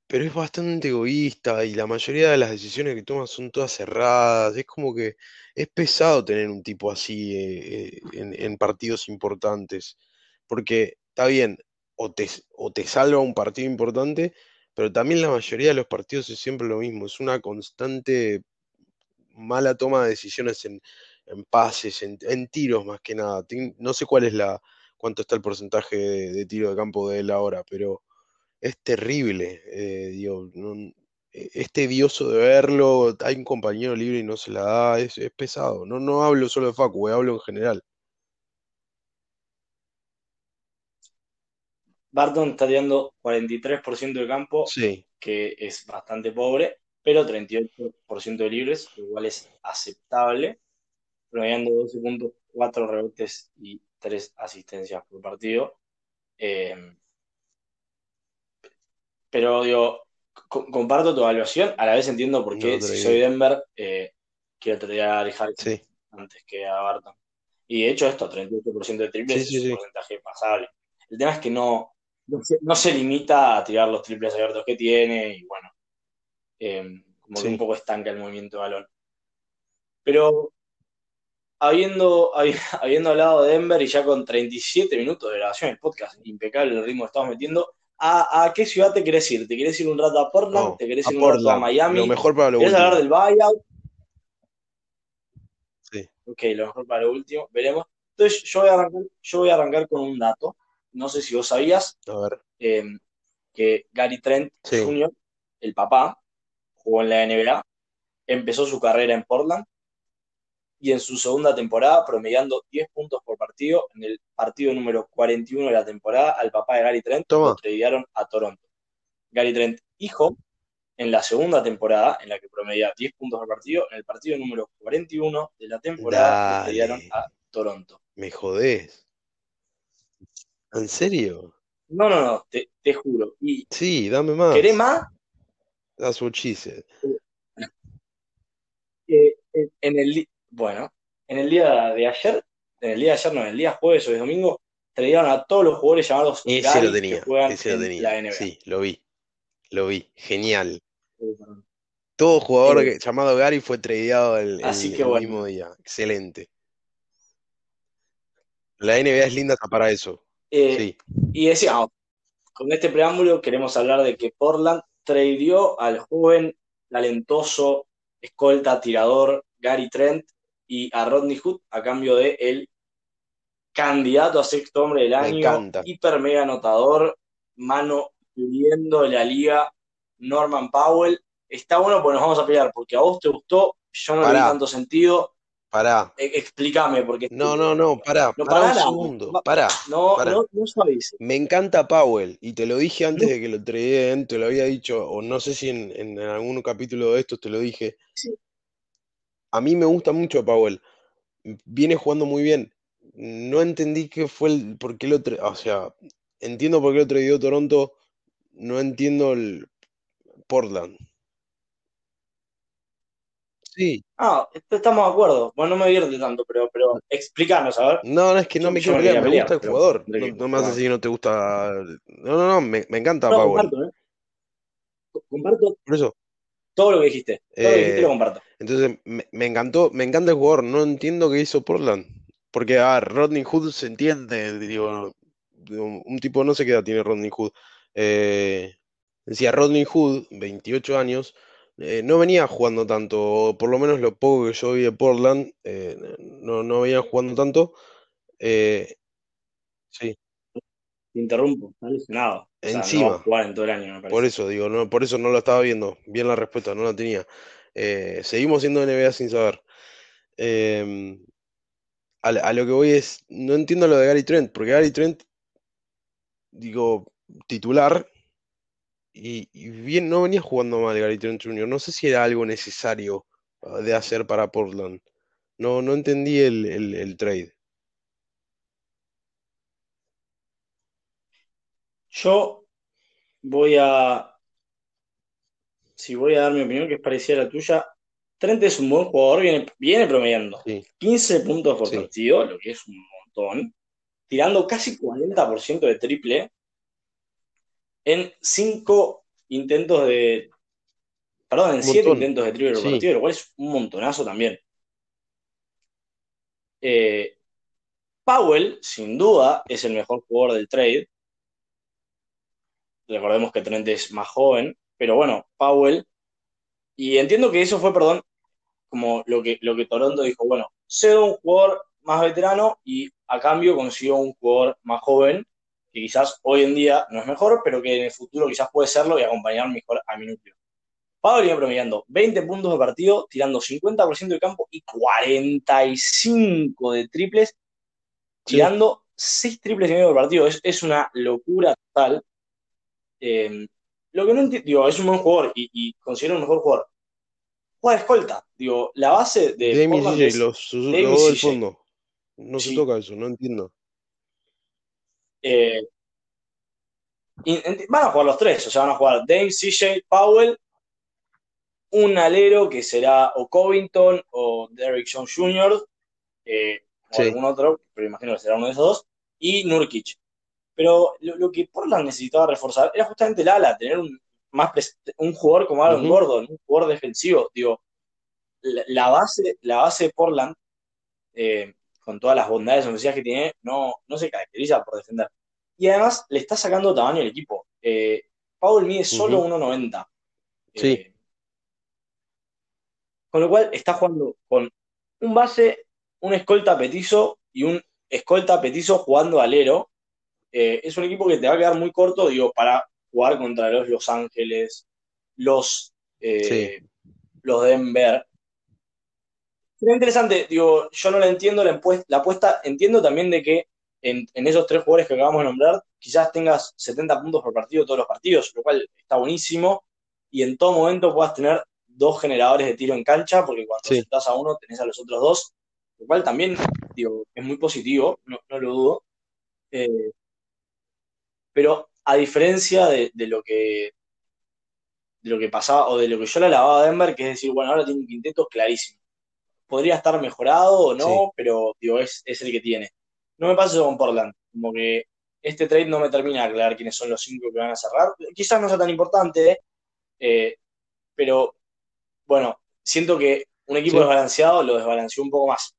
pero es bastante egoísta y la mayoría de las decisiones que toma son todas cerradas. Es como que es pesado tener un tipo así eh, en, partidos importantes, porque está bien, o te, o te salva un partido importante, pero también la mayoría de los partidos es siempre lo mismo, es una constante mala toma de decisiones en, pases, en, tiros más que nada. No sé cuál es la, cuánto está el porcentaje de tiro de campo de él ahora, pero es terrible. Eh, digo, e, es tedioso de verlo, hay un compañero libre y no se la da, es, pesado. No, no hablo solo de Facu, eh, hablo en general. Barton está tirando 43% del campo, que es bastante pobre, pero 38% de libres, igual es aceptable, promediando 12 puntos, 4 rebotes y 3 asistencias por partido. Eh, pero digo, comparto tu evaluación, a la vez entiendo por qué si soy Denver eh, quiero traer a Ari antes que a Barton. Y de hecho esto, 38% de triples es un porcentaje pasable. El tema es que no, no se, limita a tirar los triples abiertos que tiene y bueno, eh, como que un poco estanca el movimiento de balón. Pero habiendo, habiendo hablado de Denver y ya con 37 minutos de grabación el podcast, impecable el ritmo que estamos metiendo, ¿A, qué ciudad te querés ir? ¿Te querés ir un rato a Portland? ¿Te querés ir un rato a Miami? Lo mejor para lo ¿Quieres hablar del buyout? Sí. Ok, lo mejor para lo último. Veremos. Entonces, yo voy a arrancar, yo voy a arrancar con un dato. No sé si vos sabías eh, que Gary Trent Jr., el papá, jugó en la NBA, empezó su carrera en Portland y en su segunda temporada, promediando 10 puntos por partido, en el partido número 41 de la temporada, al papá de Gary Trent lo tradearon a Toronto. Gary Trent, hijo, en la segunda temporada, en la que promedia 10 puntos por partido, en el partido número 41 de la temporada, lo a Toronto. Me jodés. ¿En serio? No, no, no, te, juro. Y sí, dame más. ¿Querés más? That's what eh, en el, bueno, en el día de ayer, en el día de ayer, no, en el día jueves o de domingo, trajeron a todos los jugadores llamados ese lo tenía, que juegan ese lo tenía. la NBA. Sí, lo vi, lo vi, genial. Todo jugador llamado Gary fue tradeado el, mismo día. Excelente. La NBA es linda para eso. Eh, sí. Y decíamos, con este preámbulo queremos hablar de que Portland tradeó al joven, talentoso, escolta, tirador Gary Trent y a Rodney Hood a cambio de el candidato a sexto hombre del año, hiper mega anotador, mano pidiendo la liga, Norman Powell. Está bueno, pues nos vamos a pelear, porque a vos te gustó, yo no le di tanto sentido. Pará. E, explícame, porque. No, no, no, pará. No, pará, un segundo. Pará. No, no, no sabéis. Me encanta Powell, y te lo dije antes de que lo traen, te lo había dicho, o no sé si en, en algún capítulo de estos te lo dije. Sí a mí me gusta mucho Powell. Viene jugando muy bien. No entendí qué fue el. por qué lo O sea, entiendo por qué lo traído Toronto. No entiendo el Portland. Sí. Ah, estamos de acuerdo. Bueno, no me divierte tanto, pero, pero explícanos, a ver. No, no es que no me quiero pelear, me gusta el jugador. No, me hace así que no te gusta. No, no, no, me, encanta Powell. Comparto, ¿eh? comparto. Por eso. Todo lo que dijiste. Todo lo que dijiste lo eh, comparto. Entonces, me, encantó, me encanta el jugador. No entiendo qué hizo Portland. Porque, a Rodney Hood se entiende. Digo, un tipo, no sé qué edad tiene Rodney Hood. Eh, decía Rodney Hood, 28 años, eh, no venía jugando tanto, por lo menos lo poco que yo vi de Portland, no, no venía jugando tanto. sí. Te interrumpo, está lesionado. Encima. en todo el año, Por eso, digo, no, por eso no lo estaba viendo. Bien la respuesta, no la tenía. Eh, seguimos siendo NBA sin saber. Em, a, lo que voy es, no entiendo lo de Gary Trent, porque Gary Trent, digo, titular, y, bien, no venía jugando mal Gary Trent Jr. No sé si era algo necesario ah, de hacer para Portland. No, no entendí el trade. Yo voy a si voy a dar mi opinión, que es parecida a la tuya, Trent es un buen jugador, viene, viene promediando 15 puntos por partido, lo que es un montón, tirando casi 40% de triple en 5 intentos de. Perdón, en 7 intentos de triple por partido, lo cual es un montonazo también. Eh, Powell, sin duda, es el mejor jugador del trade. Recordemos que Trent es más joven, pero bueno, Powell. Y entiendo que eso fue, perdón, como lo que, lo que Toronto dijo, bueno, cedo un jugador más veterano y a cambio consigo un jugador más joven, que quizás hoy en día no es mejor, pero que en el futuro quizás puede serlo y acompañar mejor a mi núcleo. Pablo viene promediando 20 puntos de partido, tirando 50% de campo y 45 de triples, tirando 6 triples y medio por partido. Es, una locura total. Eh, lo que no entiendo, es un buen jugador y, y considero un mejor jugador juega de escolta. Digo, la base de. Jamie CJ, los, del fondo. No se toca eso, no entiendo. Eh, van a jugar los tres, o sea, van a jugar Dame, CJ, Powell, un alero que será o Covington o Derrick Jones Jr., eh, o algún otro, pero imagino que será uno de esos dos, y Nurkic. Pero lo, que Portland necesitaba reforzar era justamente el ala, tener un, más un jugador como Aaron Gordon, un jugador defensivo. Digo, la, base, la base de Portland, eh, con todas las bondades ofensivas que tiene, no, no se caracteriza por defender. Y además le está sacando tamaño al equipo. Eh, Paul mide solo 1.90. Sí. Eh, con lo cual está jugando con un base, un escolta petizo y un escolta petizo jugando alero. es un equipo que te va a quedar muy corto, digo, para jugar contra los Los Ángeles, los, eh, los Denver. Sería interesante, digo, yo no la entiendo la, apuesta, entiendo también de que en, esos tres jugadores que acabamos de nombrar, quizás tengas 70 puntos por partido todos los partidos, lo cual está buenísimo, y en todo momento puedas tener dos generadores de tiro en cancha, porque cuando estás a uno tenés a los otros dos, lo cual también digo, es muy positivo, no, lo dudo. Eh, pero a diferencia de, lo que de lo que pasaba o de lo que yo le lavaba a Denver, que es decir, bueno, ahora tiene un quinteto clarísimo. Podría estar mejorado o no, pero digo, es, el que tiene. No me pasa eso con Portland, como que este trade no me termina de aclarar quiénes son los cinco que van a cerrar. Quizás no sea tan importante, eh, pero bueno, siento que un equipo desbalanceado lo desbalanceó un poco más.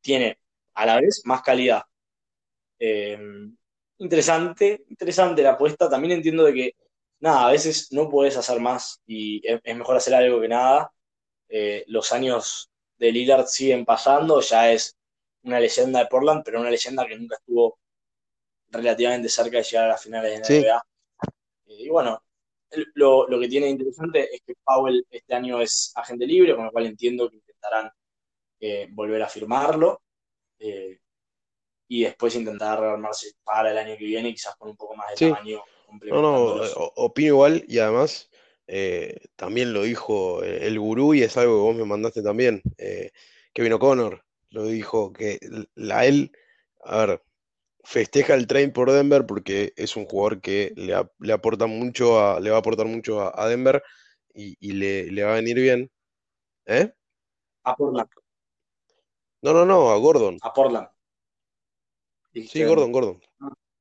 Tiene a la vez más calidad. Eh, interesante, interesante la apuesta. También entiendo de que, nada, a veces no puedes hacer más y es, mejor hacer algo que nada. Eh, los años de Lillard siguen pasando, ya es una leyenda de Portland, pero una leyenda que nunca estuvo relativamente cerca de llegar a las finales de la NBA. Eh, y bueno, lo, que tiene interesante es que Powell este año es agente libre, con lo cual entiendo que intentarán eh, volver a firmarlo y después intentar armarse para el año que viene, quizás con un poco más de tamaño. No, no, opino igual y además eh, también lo dijo el gurú y es algo que vos me mandaste también. Eh, Kevin O'Connor lo dijo que la él, a ver, festeja el train por Denver porque es un jugador que le, aporta mucho a, le va a aportar mucho a, Denver y, le, le, va a venir bien. ¿Eh? A Portland. No, no, no, a Gordon. A Portland. Sí, Gordon, Gordon.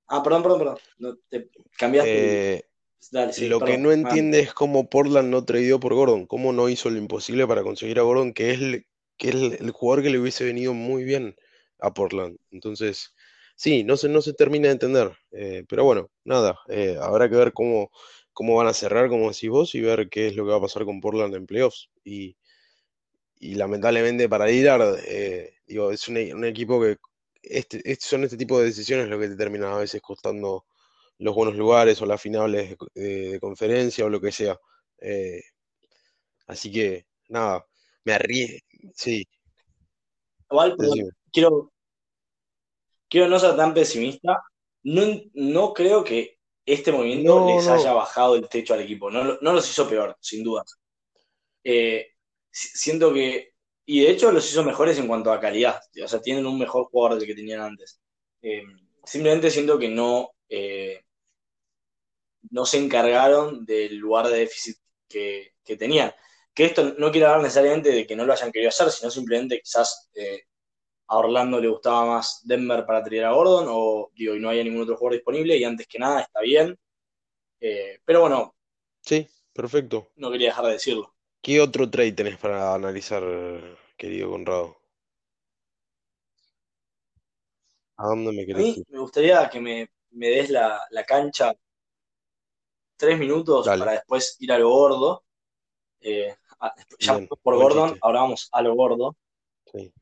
Ah, perdón, perdón, perdón. No, te cambiaste. Eh, lo que no entiende es cómo Portland no tradeó por Gordon, cómo no hizo lo imposible para conseguir a Gordon, que es, el, que es el, jugador que le hubiese venido muy bien a Portland. Entonces, sí, no se, no se termina de entender. Eh, pero bueno, nada, eh, habrá que ver cómo, cómo van a cerrar, como decís vos, y ver qué es lo que va a pasar con Portland en playoffs. Y, y lamentablemente para Lillard, digo, es un equipo que este, son este tipo de decisiones lo que te terminan a veces costando los buenos lugares o las finales de, conferencia o lo que sea. Eh, así que, nada, me arriesgo. Sí. Igual, quiero, quiero no ser tan pesimista. No, no creo que este movimiento les haya bajado el techo al equipo. No, no los hizo peor, sin duda. Eh, siento que y de hecho los hizo mejores en cuanto a calidad. O sea, tienen un mejor jugador del que tenían antes. Eh, simplemente siento que no, eh, no se encargaron del lugar de déficit que, que tenían. Que esto no quiere hablar necesariamente de que no lo hayan querido hacer, sino simplemente quizás eh, a Orlando le gustaba más Denver para traer a Gordon, o digo, y no haya ningún otro jugador disponible, y antes que nada está bien. Eh, pero bueno. Sí, perfecto. No quería dejar de decirlo. ¿Qué otro trade tenés para analizar, querido Conrado? ¿A dónde me querés A mí me gustaría que me, des la, cancha tres minutos para después ir a lo gordo. Eh, ya por Gordon, ahora vamos a lo gordo. Sí.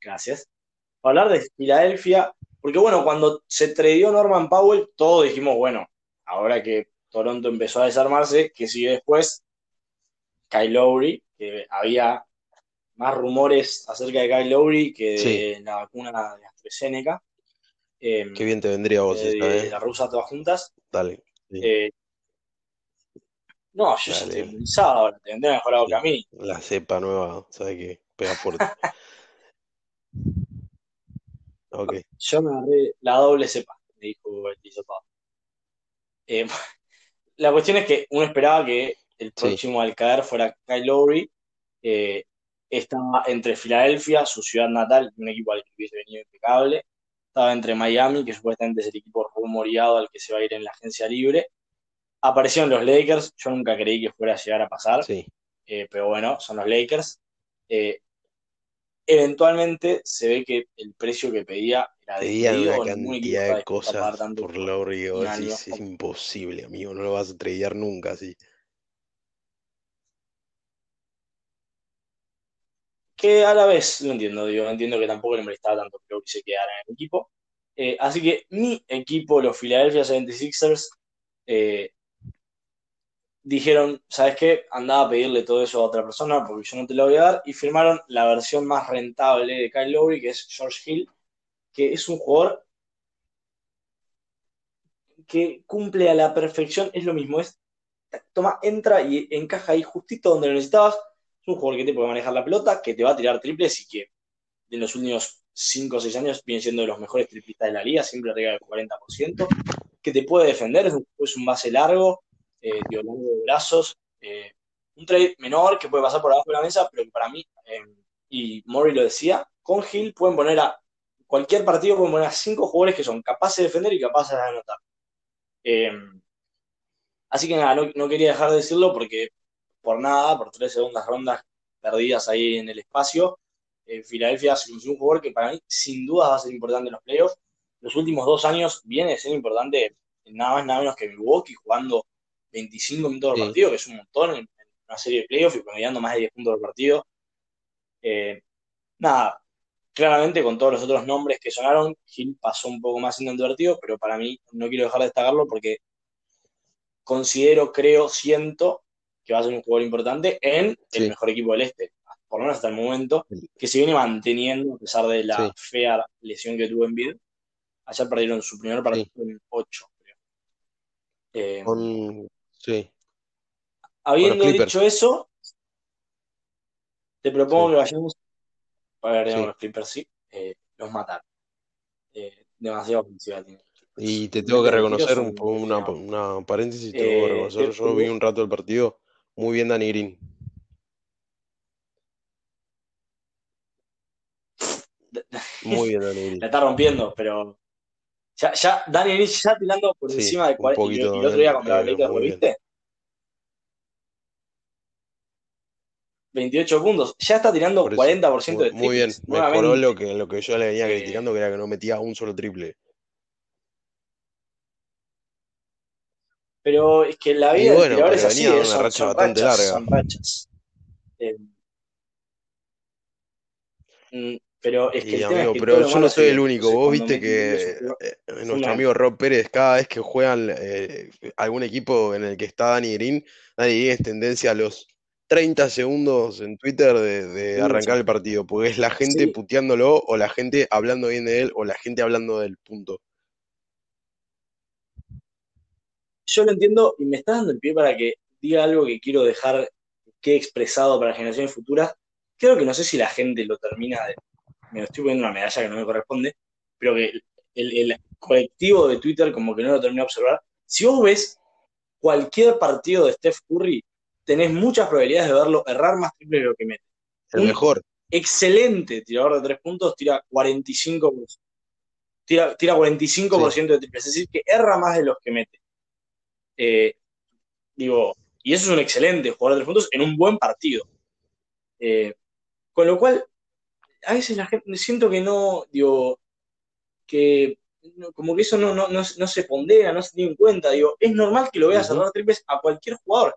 Gracias. Para hablar de Filadelfia, porque bueno, cuando se tredió Norman Powell, todos dijimos, bueno, ahora que Toronto empezó a desarmarse, que sigue después, Kyle Lowry, que había más rumores acerca de Kyle Lowry que de la vacuna de AstraZeneca. Em, Qué bien te vendría vos de, ¿eh? La rusa todas juntas. Dale. Eh, no, yo ya estoy inmunizado ahora, te vendría mejorado que a mí. La cepa nueva, ¿sabes qué? Pega fuerte. Yo me agarré la doble cepa, me dijo el eh, la cuestión es que uno esperaba que el próximo al caer fuera Kyle Lowry. Eh, estaba entre Filadelfia, su ciudad natal, un equipo al que hubiese venido impecable. Estaba entre Miami, que supuestamente es el equipo rumoreado al que se va a ir en la agencia libre. Aparecieron los Lakers, yo nunca creí que fuera a llegar a pasar, eh, pero bueno, son los Lakers. Eh, eventualmente se ve que el precio que pedía era de una cantidad de cosas por Lowry es, es imposible, amigo, no lo vas a tradear nunca así. Que a la vez lo entiendo, digo, entiendo que tampoco le molestaba tanto que se quedara en el equipo. Eh, así que mi equipo, los Philadelphia 76ers, eh, dijeron, ¿sabes qué? Andaba a pedirle todo eso a otra persona porque yo no te lo voy a dar. Y firmaron la versión más rentable de Kyle Lowry, que es George Hill, que es un jugador que cumple a la perfección, es lo mismo, es toma, entra y encaja ahí justito donde lo necesitabas. Un jugador que te puede manejar la pelota, que te va a tirar triples y que en los últimos 5 o 6 años viene siendo de los mejores triplistas de la liga, siempre arriba del 40%, que te puede defender, es un, base largo, eh, de brazos. Eh, un trade menor que puede pasar por abajo de la mesa, pero para mí, eh, y Mori lo decía, con Hill pueden poner a cualquier partido, pueden poner a cinco jugadores que son capaces de defender y capaces de anotar. Eh, así que nada, no, quería dejar de decirlo porque por nada, por tres segundas rondas perdidas ahí en el espacio, Filadelfia es un jugador que para mí sin duda va a ser importante en los playoffs. Los últimos dos años viene ser importante nada más nada menos que Milwaukee jugando 25 minutos por partido, que es un montón en, una serie de playoffs y promediando más de 10 puntos por partido. Eh, nada, claramente con todos los otros nombres que sonaron, Gil pasó un poco más inadvertido, pero para mí no quiero dejar de destacarlo porque considero, creo, siento que va a ser un jugador importante en el mejor equipo del este, por lo menos hasta el momento, que se viene manteniendo a pesar de la fea lesión que tuvo en vida. Ayer perdieron su primer partido en 8, creo. Eh, Sí. Habiendo dicho eso, te propongo que vayamos a ver, los Clippers, sí, eh, los mataron. Eh, demasiado ofensiva Y te tengo que reconocer, un, una, una paréntesis, te tengo que eh, reconocer, yo vi un rato del partido, muy bien Dani Green. Muy bien Dani Green. La está rompiendo, pero ya, ya Dani Green ya tirando por encima de 40 y, el otro día contra la Lakers, ¿viste? 28 puntos. Ya está tirando 40% de Muy bien, mejoró lo que, lo que yo le venía eh, criticando, que era que no metía un solo triple. Pero es que la vida de es así, una son, racha bastante larga. Son rachas. Eh, mm, pero es que, el amigo, pero yo no soy el único. Vos viste que eh, nuestro amigo Rob Pérez, cada vez que juegan algún equipo en el que está Dani Green, Dani Green es tendencia a los 30 segundos en Twitter de, arrancar el partido, porque es la gente puteándolo o la gente hablando bien de él o la gente hablando del punto. Yo lo entiendo y me está dando el pie para que diga algo que quiero dejar que he expresado para generaciones futuras. Creo que no sé si la gente lo termina de... Me estoy poniendo una medalla que no me corresponde, pero que el, el colectivo de Twitter como que no lo termina de observar. Si vos ves cualquier partido de Steph Curry, tenés muchas probabilidades de verlo errar más triple de lo que mete. El mejor. Excelente tirador de tres puntos, tira 45, tira, tira 45% de triples, es decir, que erra más de los que mete. Eh, digo, y eso es un excelente jugador de tres puntos en un buen partido. Eh, con lo cual, a veces la gente, siento que no, digo, que como que eso no, no, no, se pondera, no se tiene en cuenta. Digo, es normal que lo veas cerrar triples a cualquier jugador.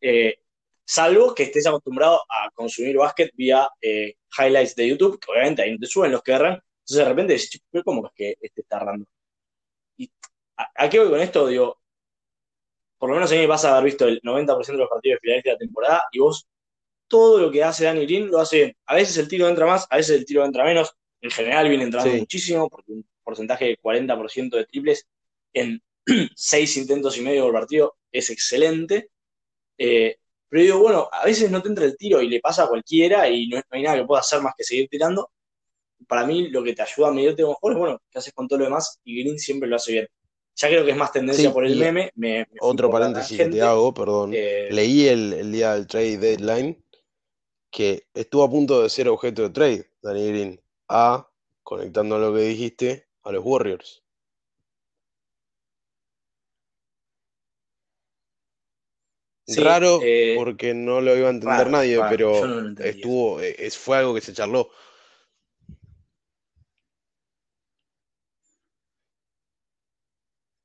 Eh, salvo que estés acostumbrado a consumir básquet vía eh, highlights de YouTube, que obviamente ahí no te suben los que erran. Entonces de repente decís, ¿cómo es que este está errando? ¿Y a, qué voy con esto? Digo, por lo menos a mí me vas a haber visto el 90% de los partidos de Filadelfia de la temporada y vos todo lo que hace Danny Green lo hace bien. A veces el tiro entra más, a veces el tiro entra menos. En general viene entrando muchísimo, porque un porcentaje de 40% de triples en seis intentos y medio por partido es excelente. Eh, pero digo, bueno, a veces no te entra el tiro y le pasa a cualquiera y no, hay nada que pueda hacer más que seguir tirando. Para mí, lo que te ayuda a medirte mejor es, bueno, ¿qué haces con todo lo demás? Y Green siempre lo hace bien. Ya creo que es más tendencia por el meme. otro paréntesis que te hago, perdón. Eh, Leí el, el, día del trade deadline que estuvo a punto de ser objeto de trade, Danny Green, a, conectando a lo que dijiste, a los Warriors. Raro eh, porque no lo iba a entender nadie, pero estuvo, eh, es, fue algo que se charló.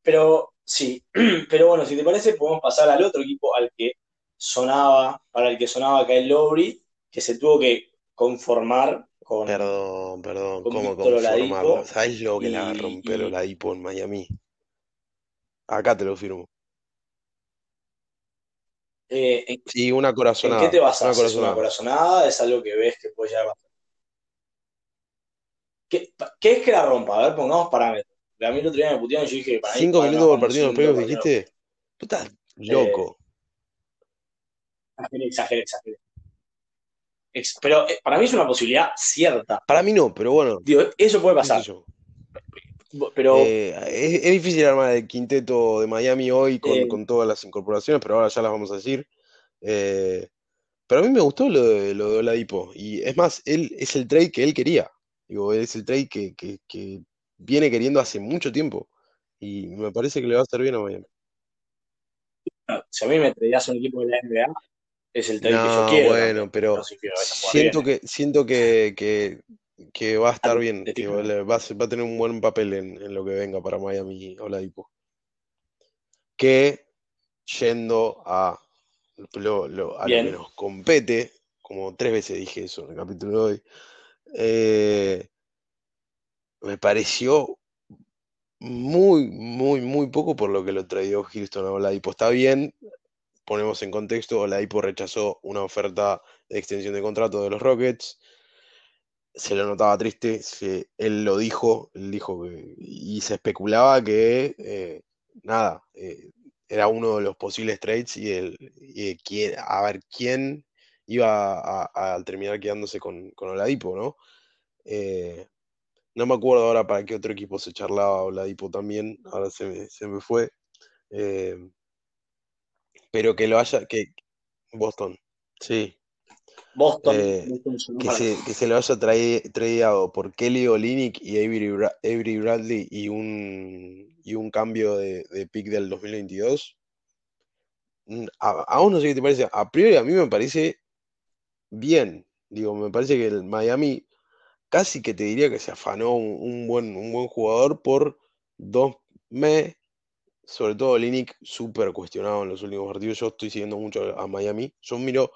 Pero sí, pero bueno, si te parece, podemos pasar al otro equipo al que sonaba, para el que sonaba Kyle Lowry, que se tuvo que conformar con. Perdón, perdón, ¿cómo conformarlo? ¿Sabes lo que la rompió el Oladipo en Miami? Acá te lo firmo. Eh, sí, una corazonada. ¿En qué te basas? Una corazonada. ¿Es una corazonada? ¿Es algo que ves que puede llegar a ¿Qué, ¿Qué es que la rompa? A ver, pongamos parámetros. A mí el otro día me putearon y yo dije, para Cinco minutos por partido en los premios, dijiste. Puta, loco. Eh, exageré, exageré. Pero eh, para mí es una posibilidad cierta. Para mí no, pero bueno. eso puede pasar. Pero, eh, es, difícil armar el quinteto de Miami hoy con, con, todas las incorporaciones, pero ahora ya las vamos a decir. Eh, pero a mí me gustó lo de, lo de Oladipo. Y es más, él es el trade que él quería. Digo, es el trade que, que, viene queriendo hace mucho tiempo. Y me parece que le va a estar bien a Miami. Si a mí me traías un equipo de la NBA, es el trade que yo quiero. Bueno, pero siento que, siento que, que, va a estar bien, que va, a, tener un buen papel en, lo que venga para Miami Oladipo. Que yendo a lo, lo, a que nos compete, como tres veces dije eso en el capítulo de hoy, eh, me pareció muy, muy, muy poco por lo que lo trajo Houston a Oladipo. Está bien, ponemos en contexto, la IPO rechazó una oferta de extensión de contrato de los Rockets. Se lo notaba triste, él lo dijo, él dijo que, y se especulaba que, eh, nada, eh, era uno de los posibles trades y, el, a ver quién iba a, terminar quedándose con, con Oladipo, ¿no? Eh, no me acuerdo ahora para qué otro equipo se charlaba Oladipo también, ahora se me, se me fue pero que lo haya, que Boston, sí. Boston, eh, que, se, que, se, lo haya traído por Kelly Olinick y Avery, Bradley y un, y un cambio de, de pick del 2022. Mm, aún no sé qué te parece. A priori a mí me parece bien. Digo, me parece que el Miami casi que te diría que se afanó un, buen, un buen jugador por dos meses sobre todo Linick, súper cuestionado en los últimos partidos. Yo estoy siguiendo mucho a Miami. Yo miro,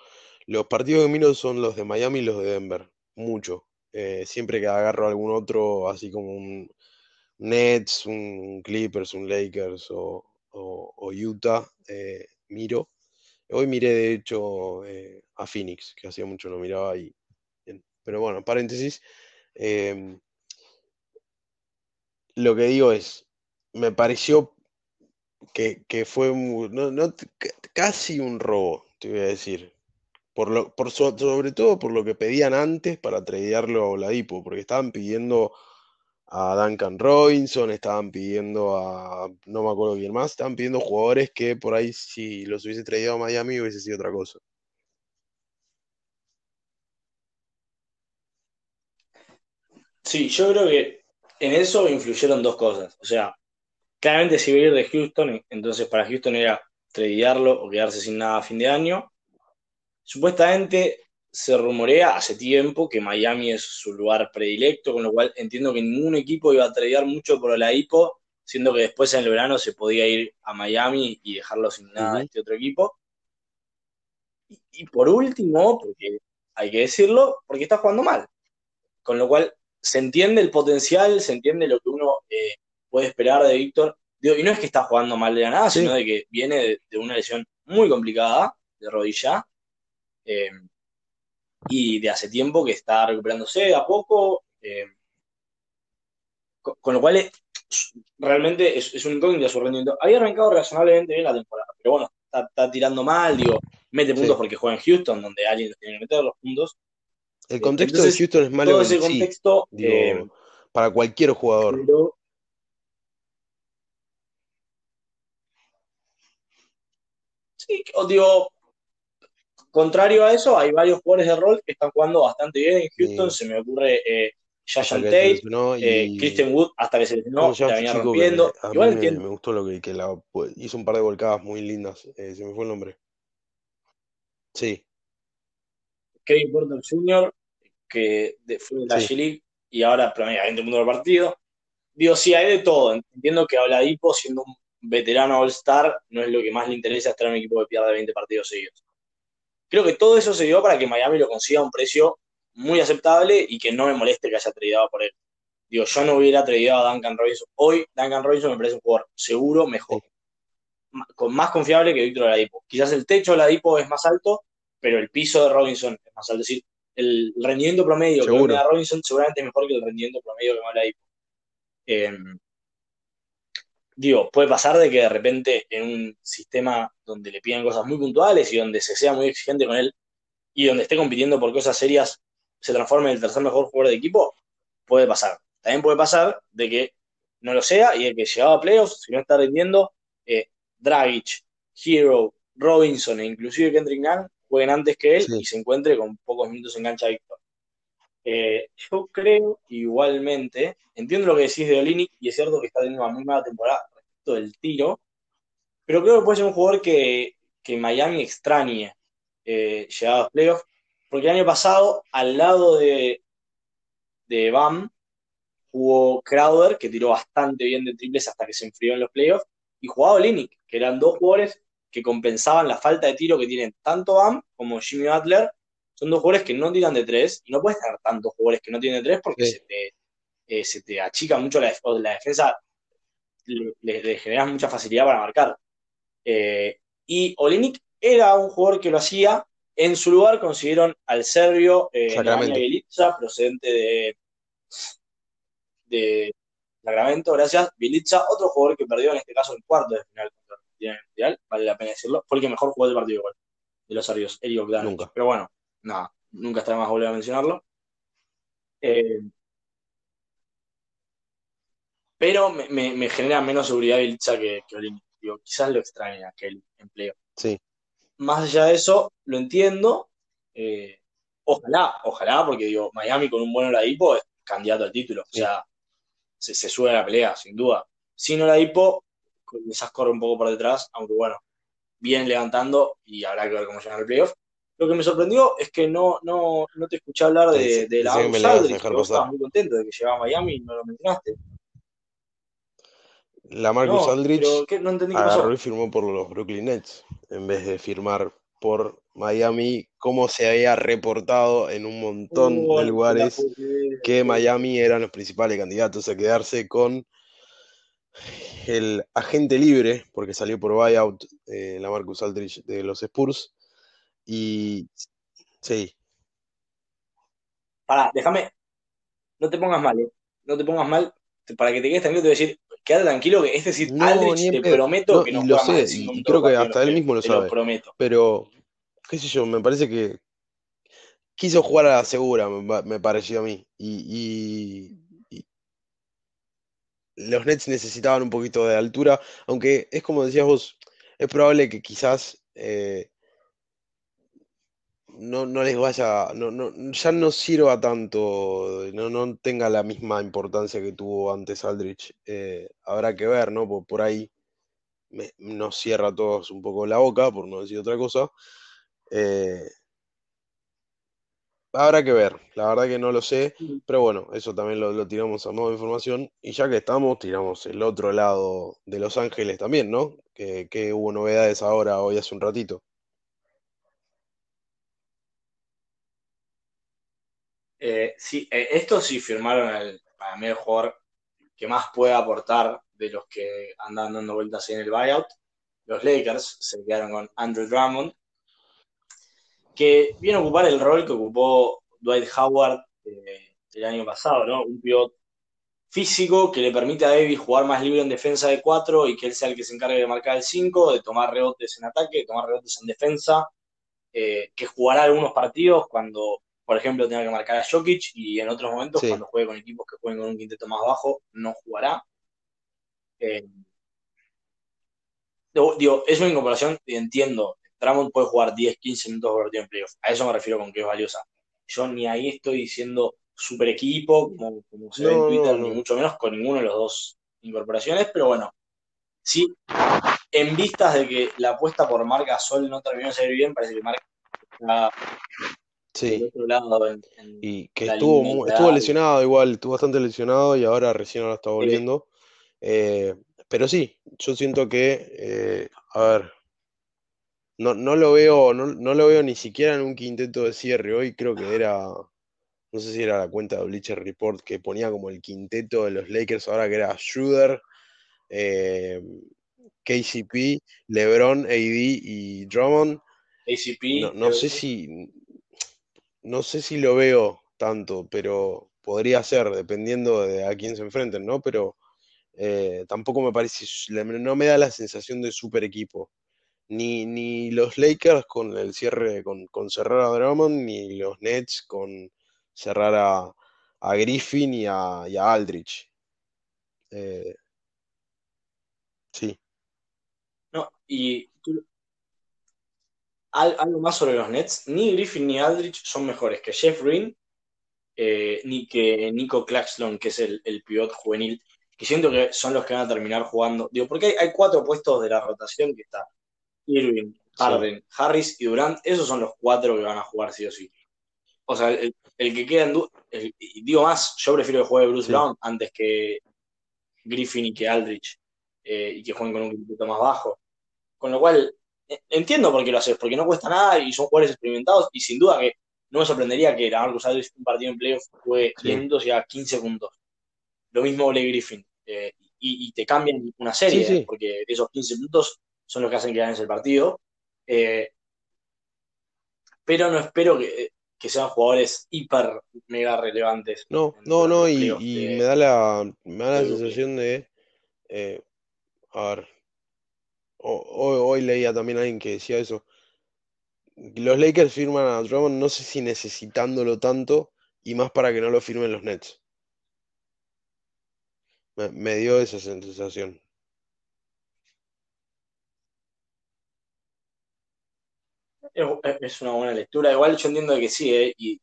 los partidos que miro son los de Miami y los de Denver, mucho. Eh, siempre que agarro algún otro, así como un Nets, un Clippers, un Lakers o, Utah, eh, miro. Hoy miré de hecho eh, a Phoenix, que hacía mucho no miraba y Pero bueno, paréntesis. Em, lo que digo es, me pareció que, fue no, casi un robo, te voy a decir. Por sobre todo por lo que pedían antes para tradearlo a Oladipo, porque estaban pidiendo a Duncan Robinson, estaban pidiendo a, no me acuerdo quién más, estaban pidiendo jugadores que por ahí si los hubiese traído a Miami hubiese sido otra cosa. Sí, yo creo que en eso influyeron dos cosas. O sea, claramente si iba a ir de Houston, entonces para Houston era tradearlo o quedarse sin nada a fin de año. Supuestamente se rumorea hace tiempo que Miami es su lugar predilecto, con lo cual entiendo que ningún equipo iba a tradear mucho por la IPO, siendo que después en el verano se podía ir a Miami y dejarlo sin nada a este otro equipo. Y, por último, porque hay que decirlo, porque está jugando mal. Con lo cual se entiende el potencial, se entiende lo que uno eh, puede esperar de Víctor. y no es que está jugando mal de la nada, sino de que viene de, una lesión muy complicada de rodilla. Eh, y de hace tiempo que está recuperándose a poco. Eh, con, lo cual realmente es, un incógnito su rendimiento. Había arrancado razonablemente bien la temporada, pero bueno, está, tirando mal, digo, mete puntos porque juega en Houston, donde alguien tiene que meter los puntos. El contexto de Houston es malo. Todo ese contexto. Eh, para cualquier jugador. sí, digo, contrario a eso, hay varios jugadores de rol que están jugando bastante bien en Houston. Se me ocurre eh, Tate, eh, Christian Wood, hasta que se lesionó, la venía rompiendo. Igual me, me, gustó lo que, que la, hizo un par de volcadas muy lindas. Eh, se me fue el nombre. Sí. Kevin Porter Jr., que fue en la G-League y ahora promedia 20 puntos por partido. Digo, sí, hay de todo. Entiendo que Oladipo, siendo un veterano All-Star, no es lo que más le interesa estar en un equipo que pierde 20 partidos seguidos. Creo que todo eso se dio para que Miami lo consiga a un precio muy aceptable y que no me moleste que haya tradeado por él. Digo, yo no hubiera tradeado a Duncan Robinson. Hoy Duncan Robinson me parece un jugador seguro, mejor, con más confiable que Víctor Oladipo. Quizás el techo de Oladipo es más alto, pero el piso de Robinson es más alto. Es decir, el rendimiento promedio que me da Robinson seguramente es mejor que el rendimiento promedio que me da. Eh, digo, puede pasar de que de repente en un sistema donde le pidan cosas muy puntuales y donde se sea muy exigente con él y donde esté compitiendo por cosas serias, se transforme en el tercer mejor jugador de equipo, puede pasar. También puede pasar de que no lo sea y de que llegado a playoffs, si no está rindiendo, eh, Dragic, Hero, Robinson e inclusive Kendrick Nunn jueguen antes que él y se encuentre con pocos minutos en cancha Víctor. Eh, yo creo igualmente, entiendo lo que decís de Olini y es cierto que está teniendo una muy mala temporada respecto del tiro, pero creo que puede ser un jugador que, Miami extrañe eh, llegado a los playoffs, porque el año pasado, al lado de, de Bam, jugó Crowder, que tiró bastante bien de triples hasta que se enfrió en los playoffs, y jugaba Olinick, que eran dos jugadores que compensaban la falta de tiro que tienen tanto Bam como Jimmy Butler son dos jugadores que no tiran de tres, y no puedes tener tantos jugadores que no tienen de tres porque se, te, eh, se te achica mucho la, la defensa, le, le, generas mucha facilidad para marcar. Eh, y Olinik era un jugador que lo hacía, en su lugar consiguieron al serbio eh, procedente de, de Sacramento, gracias, Bielitsa, otro jugador que perdió en este caso el cuarto de final contra el Mundial, vale la pena decirlo, fue el que mejor jugó el partido igual, de los serbios, Eric Nunca. Pero bueno, nada, nunca está más volver a mencionarlo. Eh, pero me, genera menos seguridad Vilcha que, que quizás lo extraña aquel empleo. Sí. Más allá de eso, lo entiendo. Eh, ojalá, ojalá, porque digo, Miami con un buen Oladipo es candidato al título. O sea, se, sube a la pelea, sin duda. Sin Oladipo, quizás corre un poco por detrás, aunque bueno, viene levantando y habrá que ver cómo llega el playoff. Lo que me sorprendió es que no, no, no te escuché hablar de, de la Aldridge, estaba muy contento de que llegaba a Miami y no lo mencionaste. La Marcus Aldridge no firmó por los Brooklyn Nets en vez de firmar por Miami, como se había reportado en un montón de lugares que Miami eran los principales candidatos a quedarse con el agente libre, porque salió por buyout eh, la Marcus Aldridge de los Spurs, y sí. Para, déjame, no te pongas mal, ¿eh? no te pongas mal, para que te quedes tranquilo te voy a decir, quédate tranquilo que es decir, no, Aldrich te prometo que no lo sé, y, creo que hasta él mismo lo sabe. prometo. Pero, qué sé yo, me parece que quiso jugar a la segura, me, pareció a mí. Y, los Nets necesitaban un poquito de altura, aunque es como decías vos, es probable que quizás eh, no, no, les vaya, no, no, ya no sirva tanto, no, no tenga la misma importancia que tuvo antes Aldrich. Eh, habrá que ver, ¿no? Por, ahí nos cierra a todos un poco la boca, por no decir otra cosa. Eh, habrá que ver, la verdad que no lo sé, pero bueno, eso también lo, tiramos a modo de información. Y ya que estamos, tiramos el otro lado de Los Ángeles también, ¿no? Que, que hubo novedades ahora, hoy hace un ratito. Eh, sí, eh, estos sí firmaron el, para mí el jugador que más puede aportar de los que andan dando vueltas en el buyout. Los Lakers se quedaron con Andrew Drummond, que viene a ocupar el rol que ocupó Dwight Howard eh, el año pasado, ¿no? Un pivot físico que le permite a Davis jugar más libre en defensa de 4 y que él sea el que se encargue de marcar el 5, de tomar rebotes en ataque, de tomar rebotes en defensa, que jugará algunos partidos cuando por ejemplo, tenga que marcar a Jokic y en otros momentos, cuando juegue con equipos que jueguen con un quinteto más bajo, no jugará. Eh, digo, es una incorporación, entiendo, Drummond puede jugar 10, 15 minutos por partido en playoff. A eso me refiero con que es valiosa. Yo ni ahí estoy diciendo super equipo, como, se ve en Twitter, ni mucho menos con ninguno de los dos incorporaciones, pero bueno, sí, en vistas de que la apuesta por Marca Sol no terminó de salir bien, parece que Marca está Sí. y que estuvo, estuvo lesionado igual, estuvo bastante lesionado y ahora recién ahora está volviendo. Eh, pero sí, yo siento que, eh, a ver, no, no lo veo, no, no, lo veo ni siquiera en un quinteto de cierre. Hoy creo que era, no sé si era la cuenta de Bleacher Report que ponía como el quinteto de los Lakers ahora que era Schroeder, eh, KCP, LeBron, AD y Drummond. KCP. no sé si no sé si lo veo tanto, pero podría ser, dependiendo de a quién se enfrenten, ¿no? Pero eh, tampoco me parece, no me da la sensación de super equipo. Ni, ni los Lakers con el cierre, con, cerrar a Drummond, ni los Nets con cerrar a, Griffin y a, Aldrich. Eh, sí. No, y algo más sobre los Nets. Ni Griffin ni Aldrich son mejores que Jeff Green, eh, ni que Nico Claxton, que es el, el pivot juvenil, que siento que son los que van a terminar jugando. Digo, porque hay, cuatro puestos de la rotación que está Irving, Harden, Harris y Durant. Esos son los cuatro que van a jugar sí o sí. O sea, el, que queda en digo más, yo prefiero que juegue Bruce Brown antes que Griffin y que Aldrich eh, y que jueguen con un equipo más bajo. Con lo cual, entiendo por qué lo haces, porque no cuesta nada y son jugadores experimentados y sin duda que no me sorprendería que la Marcus Aldridge un partido en playoff fue 10 minutos y a 15 puntos. Lo mismo Blake Griffin. Eh, y, te cambian una serie, porque esos 15 puntos son los que hacen que ganes el partido. Eh, pero no espero que, sean jugadores hiper mega relevantes. No, no, no, y, me da la, me da la sensación de. Eh, a ver, Hoy, leía también a alguien que decía eso. Los Lakers firman a Drummond, no sé si necesitándolo tanto, y más para que no lo firmen los Nets. Me, dio esa sensación. Es una buena lectura. Igual yo entiendo que sí, ¿eh? y,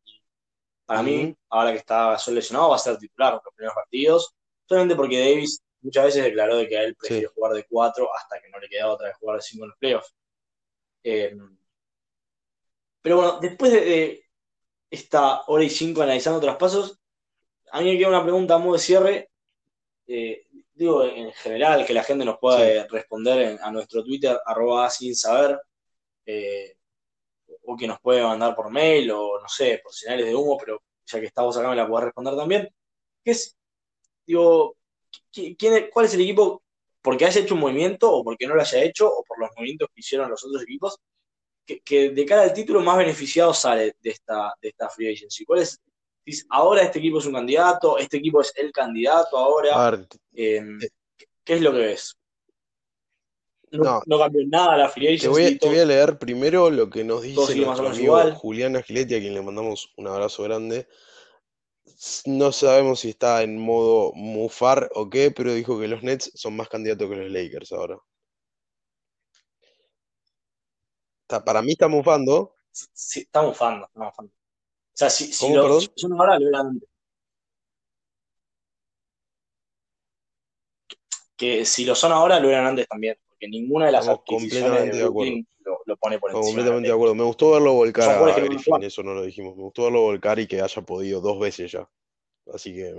para mí, ahora que está solo lesionado, va a ser titular los primeros partidos. Solamente porque Davis muchas veces declaró de que a él prefiere jugar de 4 hasta que no le quedaba otra vez jugar de 5 en los playoffs. Eh, pero bueno, después de, esta hora y 5 analizando traspasos, a mí me queda una pregunta modo de cierre. Eh, digo, en general, que la gente nos pueda responder a nuestro Twitter, arroba sin saber, eh, o que nos puede mandar por mail, o no sé, por señales de humo, pero ya que estamos acá me la puedo responder también. Que es, digo, ¿cuál es el equipo, porque haya hecho un movimiento o porque no lo haya hecho, o por los movimientos que hicieron los otros equipos, que, de cara al título más beneficiado sale de esta, de esta free agency? ¿Cuál es? Ahora este equipo es un candidato, este equipo es el candidato ahora. Em, ¿Qué es lo que ves? No, cambió nada la free agency. Te voy, a, leer primero lo que nos dice nuestro amigo Julián Agiletti, a quien le mandamos un abrazo grande. no sabemos si está en modo mufar o qué, pero dijo que los Nets son más candidatos que los Lakers ahora. para mí está mufando. Sí, está mufando, está mufando. O sea, si, si lo, son ahora, lo eran Que si lo son ahora, lo eran antes también, porque ninguna de las Estamos adquisiciones de Brooklyn lo, pone por encima. Completamente de acuerdo. Me gustó verlo volcar a Griffin, eso no lo dijimos. Me gustó verlo volcar y que haya podido dos veces ya. Así que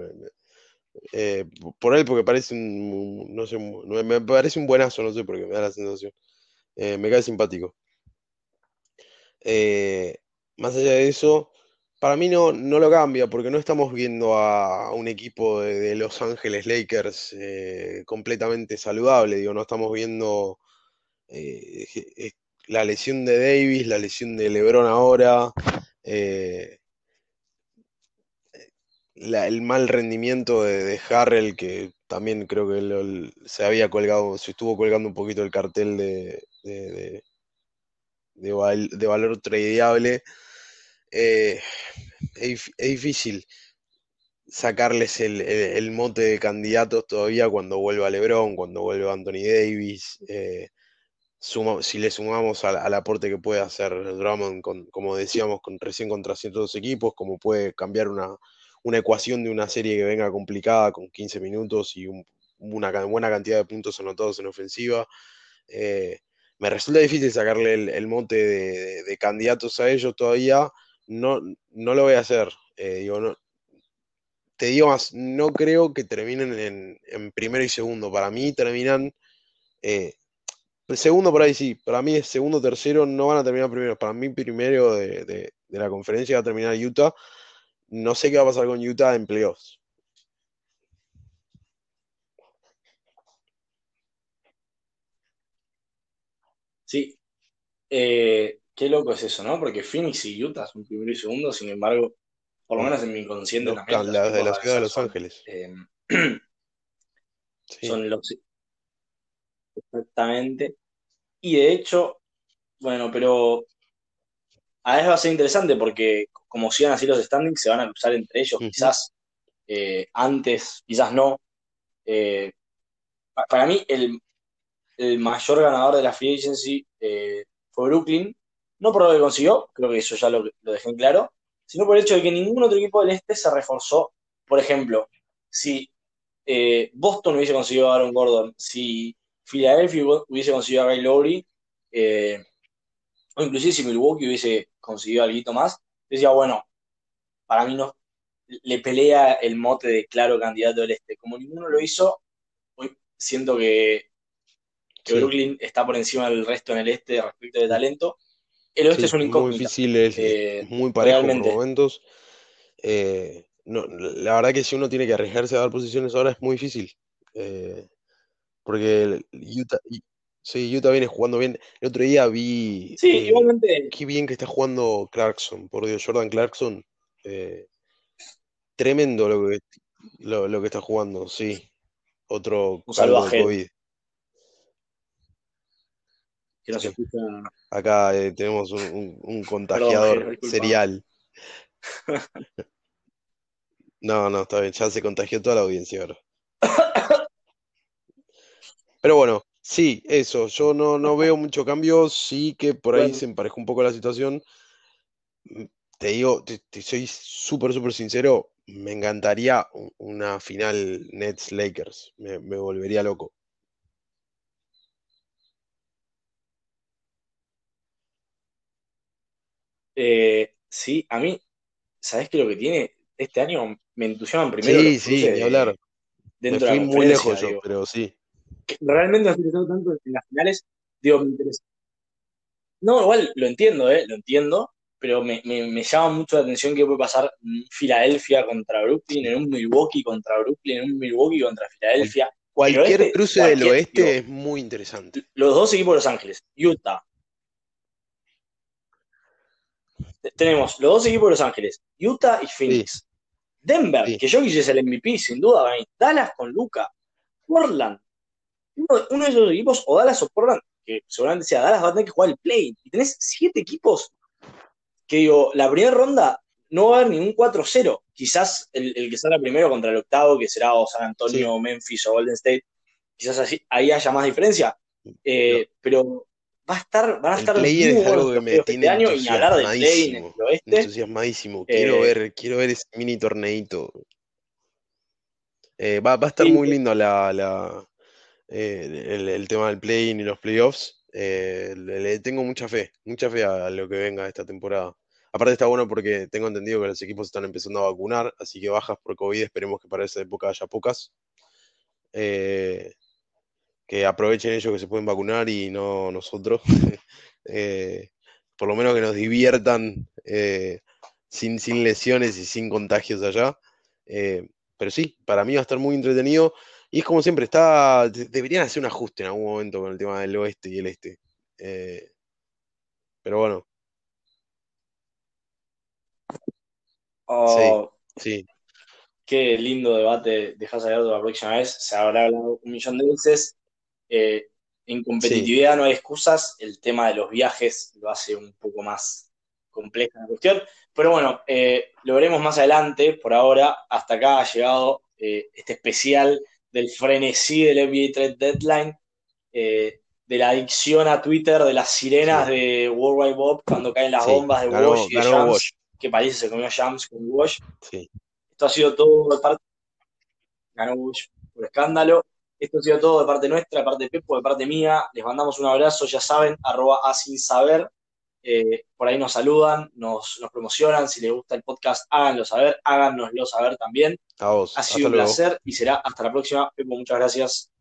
eh, por él, porque parece un, no sé, me parece un buenazo, no sé por qué me da la sensación. Eh, me cae simpático. Eh, más allá de eso, para mí no, no lo cambia, porque no estamos viendo a un equipo de, Los Ángeles Lakers completamente saludable, digo, no estamos viendo la lesión de Davis, la lesión de LeBron ahora, el mal rendimiento de, de, Harrell, que también creo que se había colgado, se estuvo colgando un poquito el cartel de, de, de valor tradeable, eh, es, difícil sacarles el, mote de candidatos todavía cuando vuelva LeBron, cuando vuelva Anthony Davis. Eh, si le sumamos al, aporte que puede hacer Drummond, con, como decíamos, recién contra ciertos equipos, como puede cambiar una, una ecuación de una serie que venga complicada con 15 minutos y una buena cantidad de puntos anotados en ofensiva. Eh, me resulta difícil sacarle el, monte de, candidatos a ellos todavía. No, no lo voy a hacer. Eh, digo, te digo más, no creo que terminen en, primero y segundo. Para mí terminan. Eh, segundo por ahí sí. Para mí es segundo, tercero. No van a terminar primero. Para mí, primero de, de la conferencia va a terminar Utah no sé qué va a pasar con Utah en playoffs. Sí. Eh, qué loco es eso, ¿no? Porque Phoenix y Utah son primero y segundo, sin embargo, por lo menos en mi inconsciente también. La, de la ciudad de Los Ángeles. Eh, son los. Exactamente. Y de hecho, bueno, pero a veces va a ser interesante porque como sigan así los standings, se van a cruzar entre ellos, quizás eh, antes, quizás no. Eh, para mí, el, mayor ganador de la free agency fue Brooklyn, no por lo que consiguió, creo que eso ya lo, dejé en claro, sino por el hecho de que ningún otro equipo del este se reforzó. Por ejemplo, si Boston hubiese conseguido a Aaron Gordon, si Philadelphia hubiese conseguido a Ray Lowry, o inclusive si Milwaukee hubiese conseguido algo más, decía, bueno, para mí no le pelea el mote de claro candidato del este. Como ninguno lo hizo, hoy siento que, Brooklyn está por encima del resto en el este respecto de talento. El oeste es un incógnito. Muy difícil, es, eh, muy parejo por momentos. Eh, la verdad que si uno tiene que arriesgarse a dar posiciones ahora es muy difícil. Eh, porque Utah, Sí, Utah viene jugando bien. El otro día vi. Sí, igualmente. Qué bien que está jugando Clarkson, por Dios, Jordan Clarkson. Tremendo lo que, lo, que está jugando, sí. Otro a COVID. Que. Acá eh, tenemos un, contagiador serial. no, no, está bien, ya se contagió toda la audiencia ahora. Pero bueno, Sí, eso, yo no, no veo mucho cambio, sí que por ahí se emparejó un poco la situación. Te digo, te, soy súper, súper sincero, me encantaría una final Nets Lakers, me, volvería loco. Eh, sí, a mí, ¿sabes qué lo que tiene? Este año me entusiasman primero. Sí, sí, ni hablar. Me fui muy lejos yo, pero sí realmente me ha tanto en las finales, digo, me interesa. No, igual lo entiendo, ¿eh? Lo entiendo, pero me, llama mucho la atención que puede pasar Filadelfia contra Brooklyn, en un Milwaukee contra Brooklyn, en un Milwaukee contra Filadelfia. Cualquier cruce del oeste es muy interesante. Los dos equipos de Los Ángeles, Utah. Tenemos los dos equipos de Los Ángeles, Utah y Phoenix. Denver, que yo quisiese el MVP, sin duda, Dallas con Luca. Portland, uno, de esos equipos, o Dallas o Portland, que seguramente sea Dallas, va a tener que jugar el play. Y tenés siete equipos que digo, la primera ronda no va a haber ningún 4-0. Quizás el, que salga primero contra el octavo, que será o San Antonio, Memphis o Golden State, quizás así, ahí haya más diferencia. Eh, pero va a estar, van a estar muy es algo que me este tiene año y hablar del play en el oeste. Entusiasmadísimo. Quiero eh, ver, quiero ver ese mini torneito. Eh, va, va, a estar muy lindo la, la el, el, tema del play y los playoffs. le, tengo mucha fe, mucha fe a lo que venga esta temporada. Aparte está bueno porque tengo entendido que los equipos están empezando a vacunar, así que bajas por COVID esperemos que para esa época haya pocas. Eh, que aprovechen ellos que se pueden vacunar y no nosotros. Eh, por lo menos que nos diviertan eh, sin, sin, lesiones y sin contagios allá. pero sí, para mí va a estar muy entretenido. Y es como siempre, está deberían hacer un ajuste en algún momento con el tema del oeste y el este. pero bueno, Oh, sí, Qué lindo debate dejas abierto la próxima vez. Se habrá hablado un millón de veces. Eh, en competitividad no hay excusas. El tema de los viajes lo hace un poco más compleja la cuestión. Pero bueno, eh, lo veremos más adelante. Por ahora, hasta acá ha llegado eh, este especial del frenesí del NBA Trade Deadline, de la adicción a Twitter, de las sirenas de World Wide Bob cuando caen las bombas de Wash y de que París se comió Jams con Wash. Esto ha sido todo de parte. Ganó Wash por escándalo. Esto ha sido todo de parte nuestra, de parte de Pepo, de parte mía. Les mandamos un abrazo, ya saben, arroba a sin saber. Eh, por ahí nos saludan, nos, promocionan. Si les gusta el podcast, háganlo saber, háganoslo saber también. A vos. Ha sido un placer y será hasta la próxima. Pepo, muchas gracias.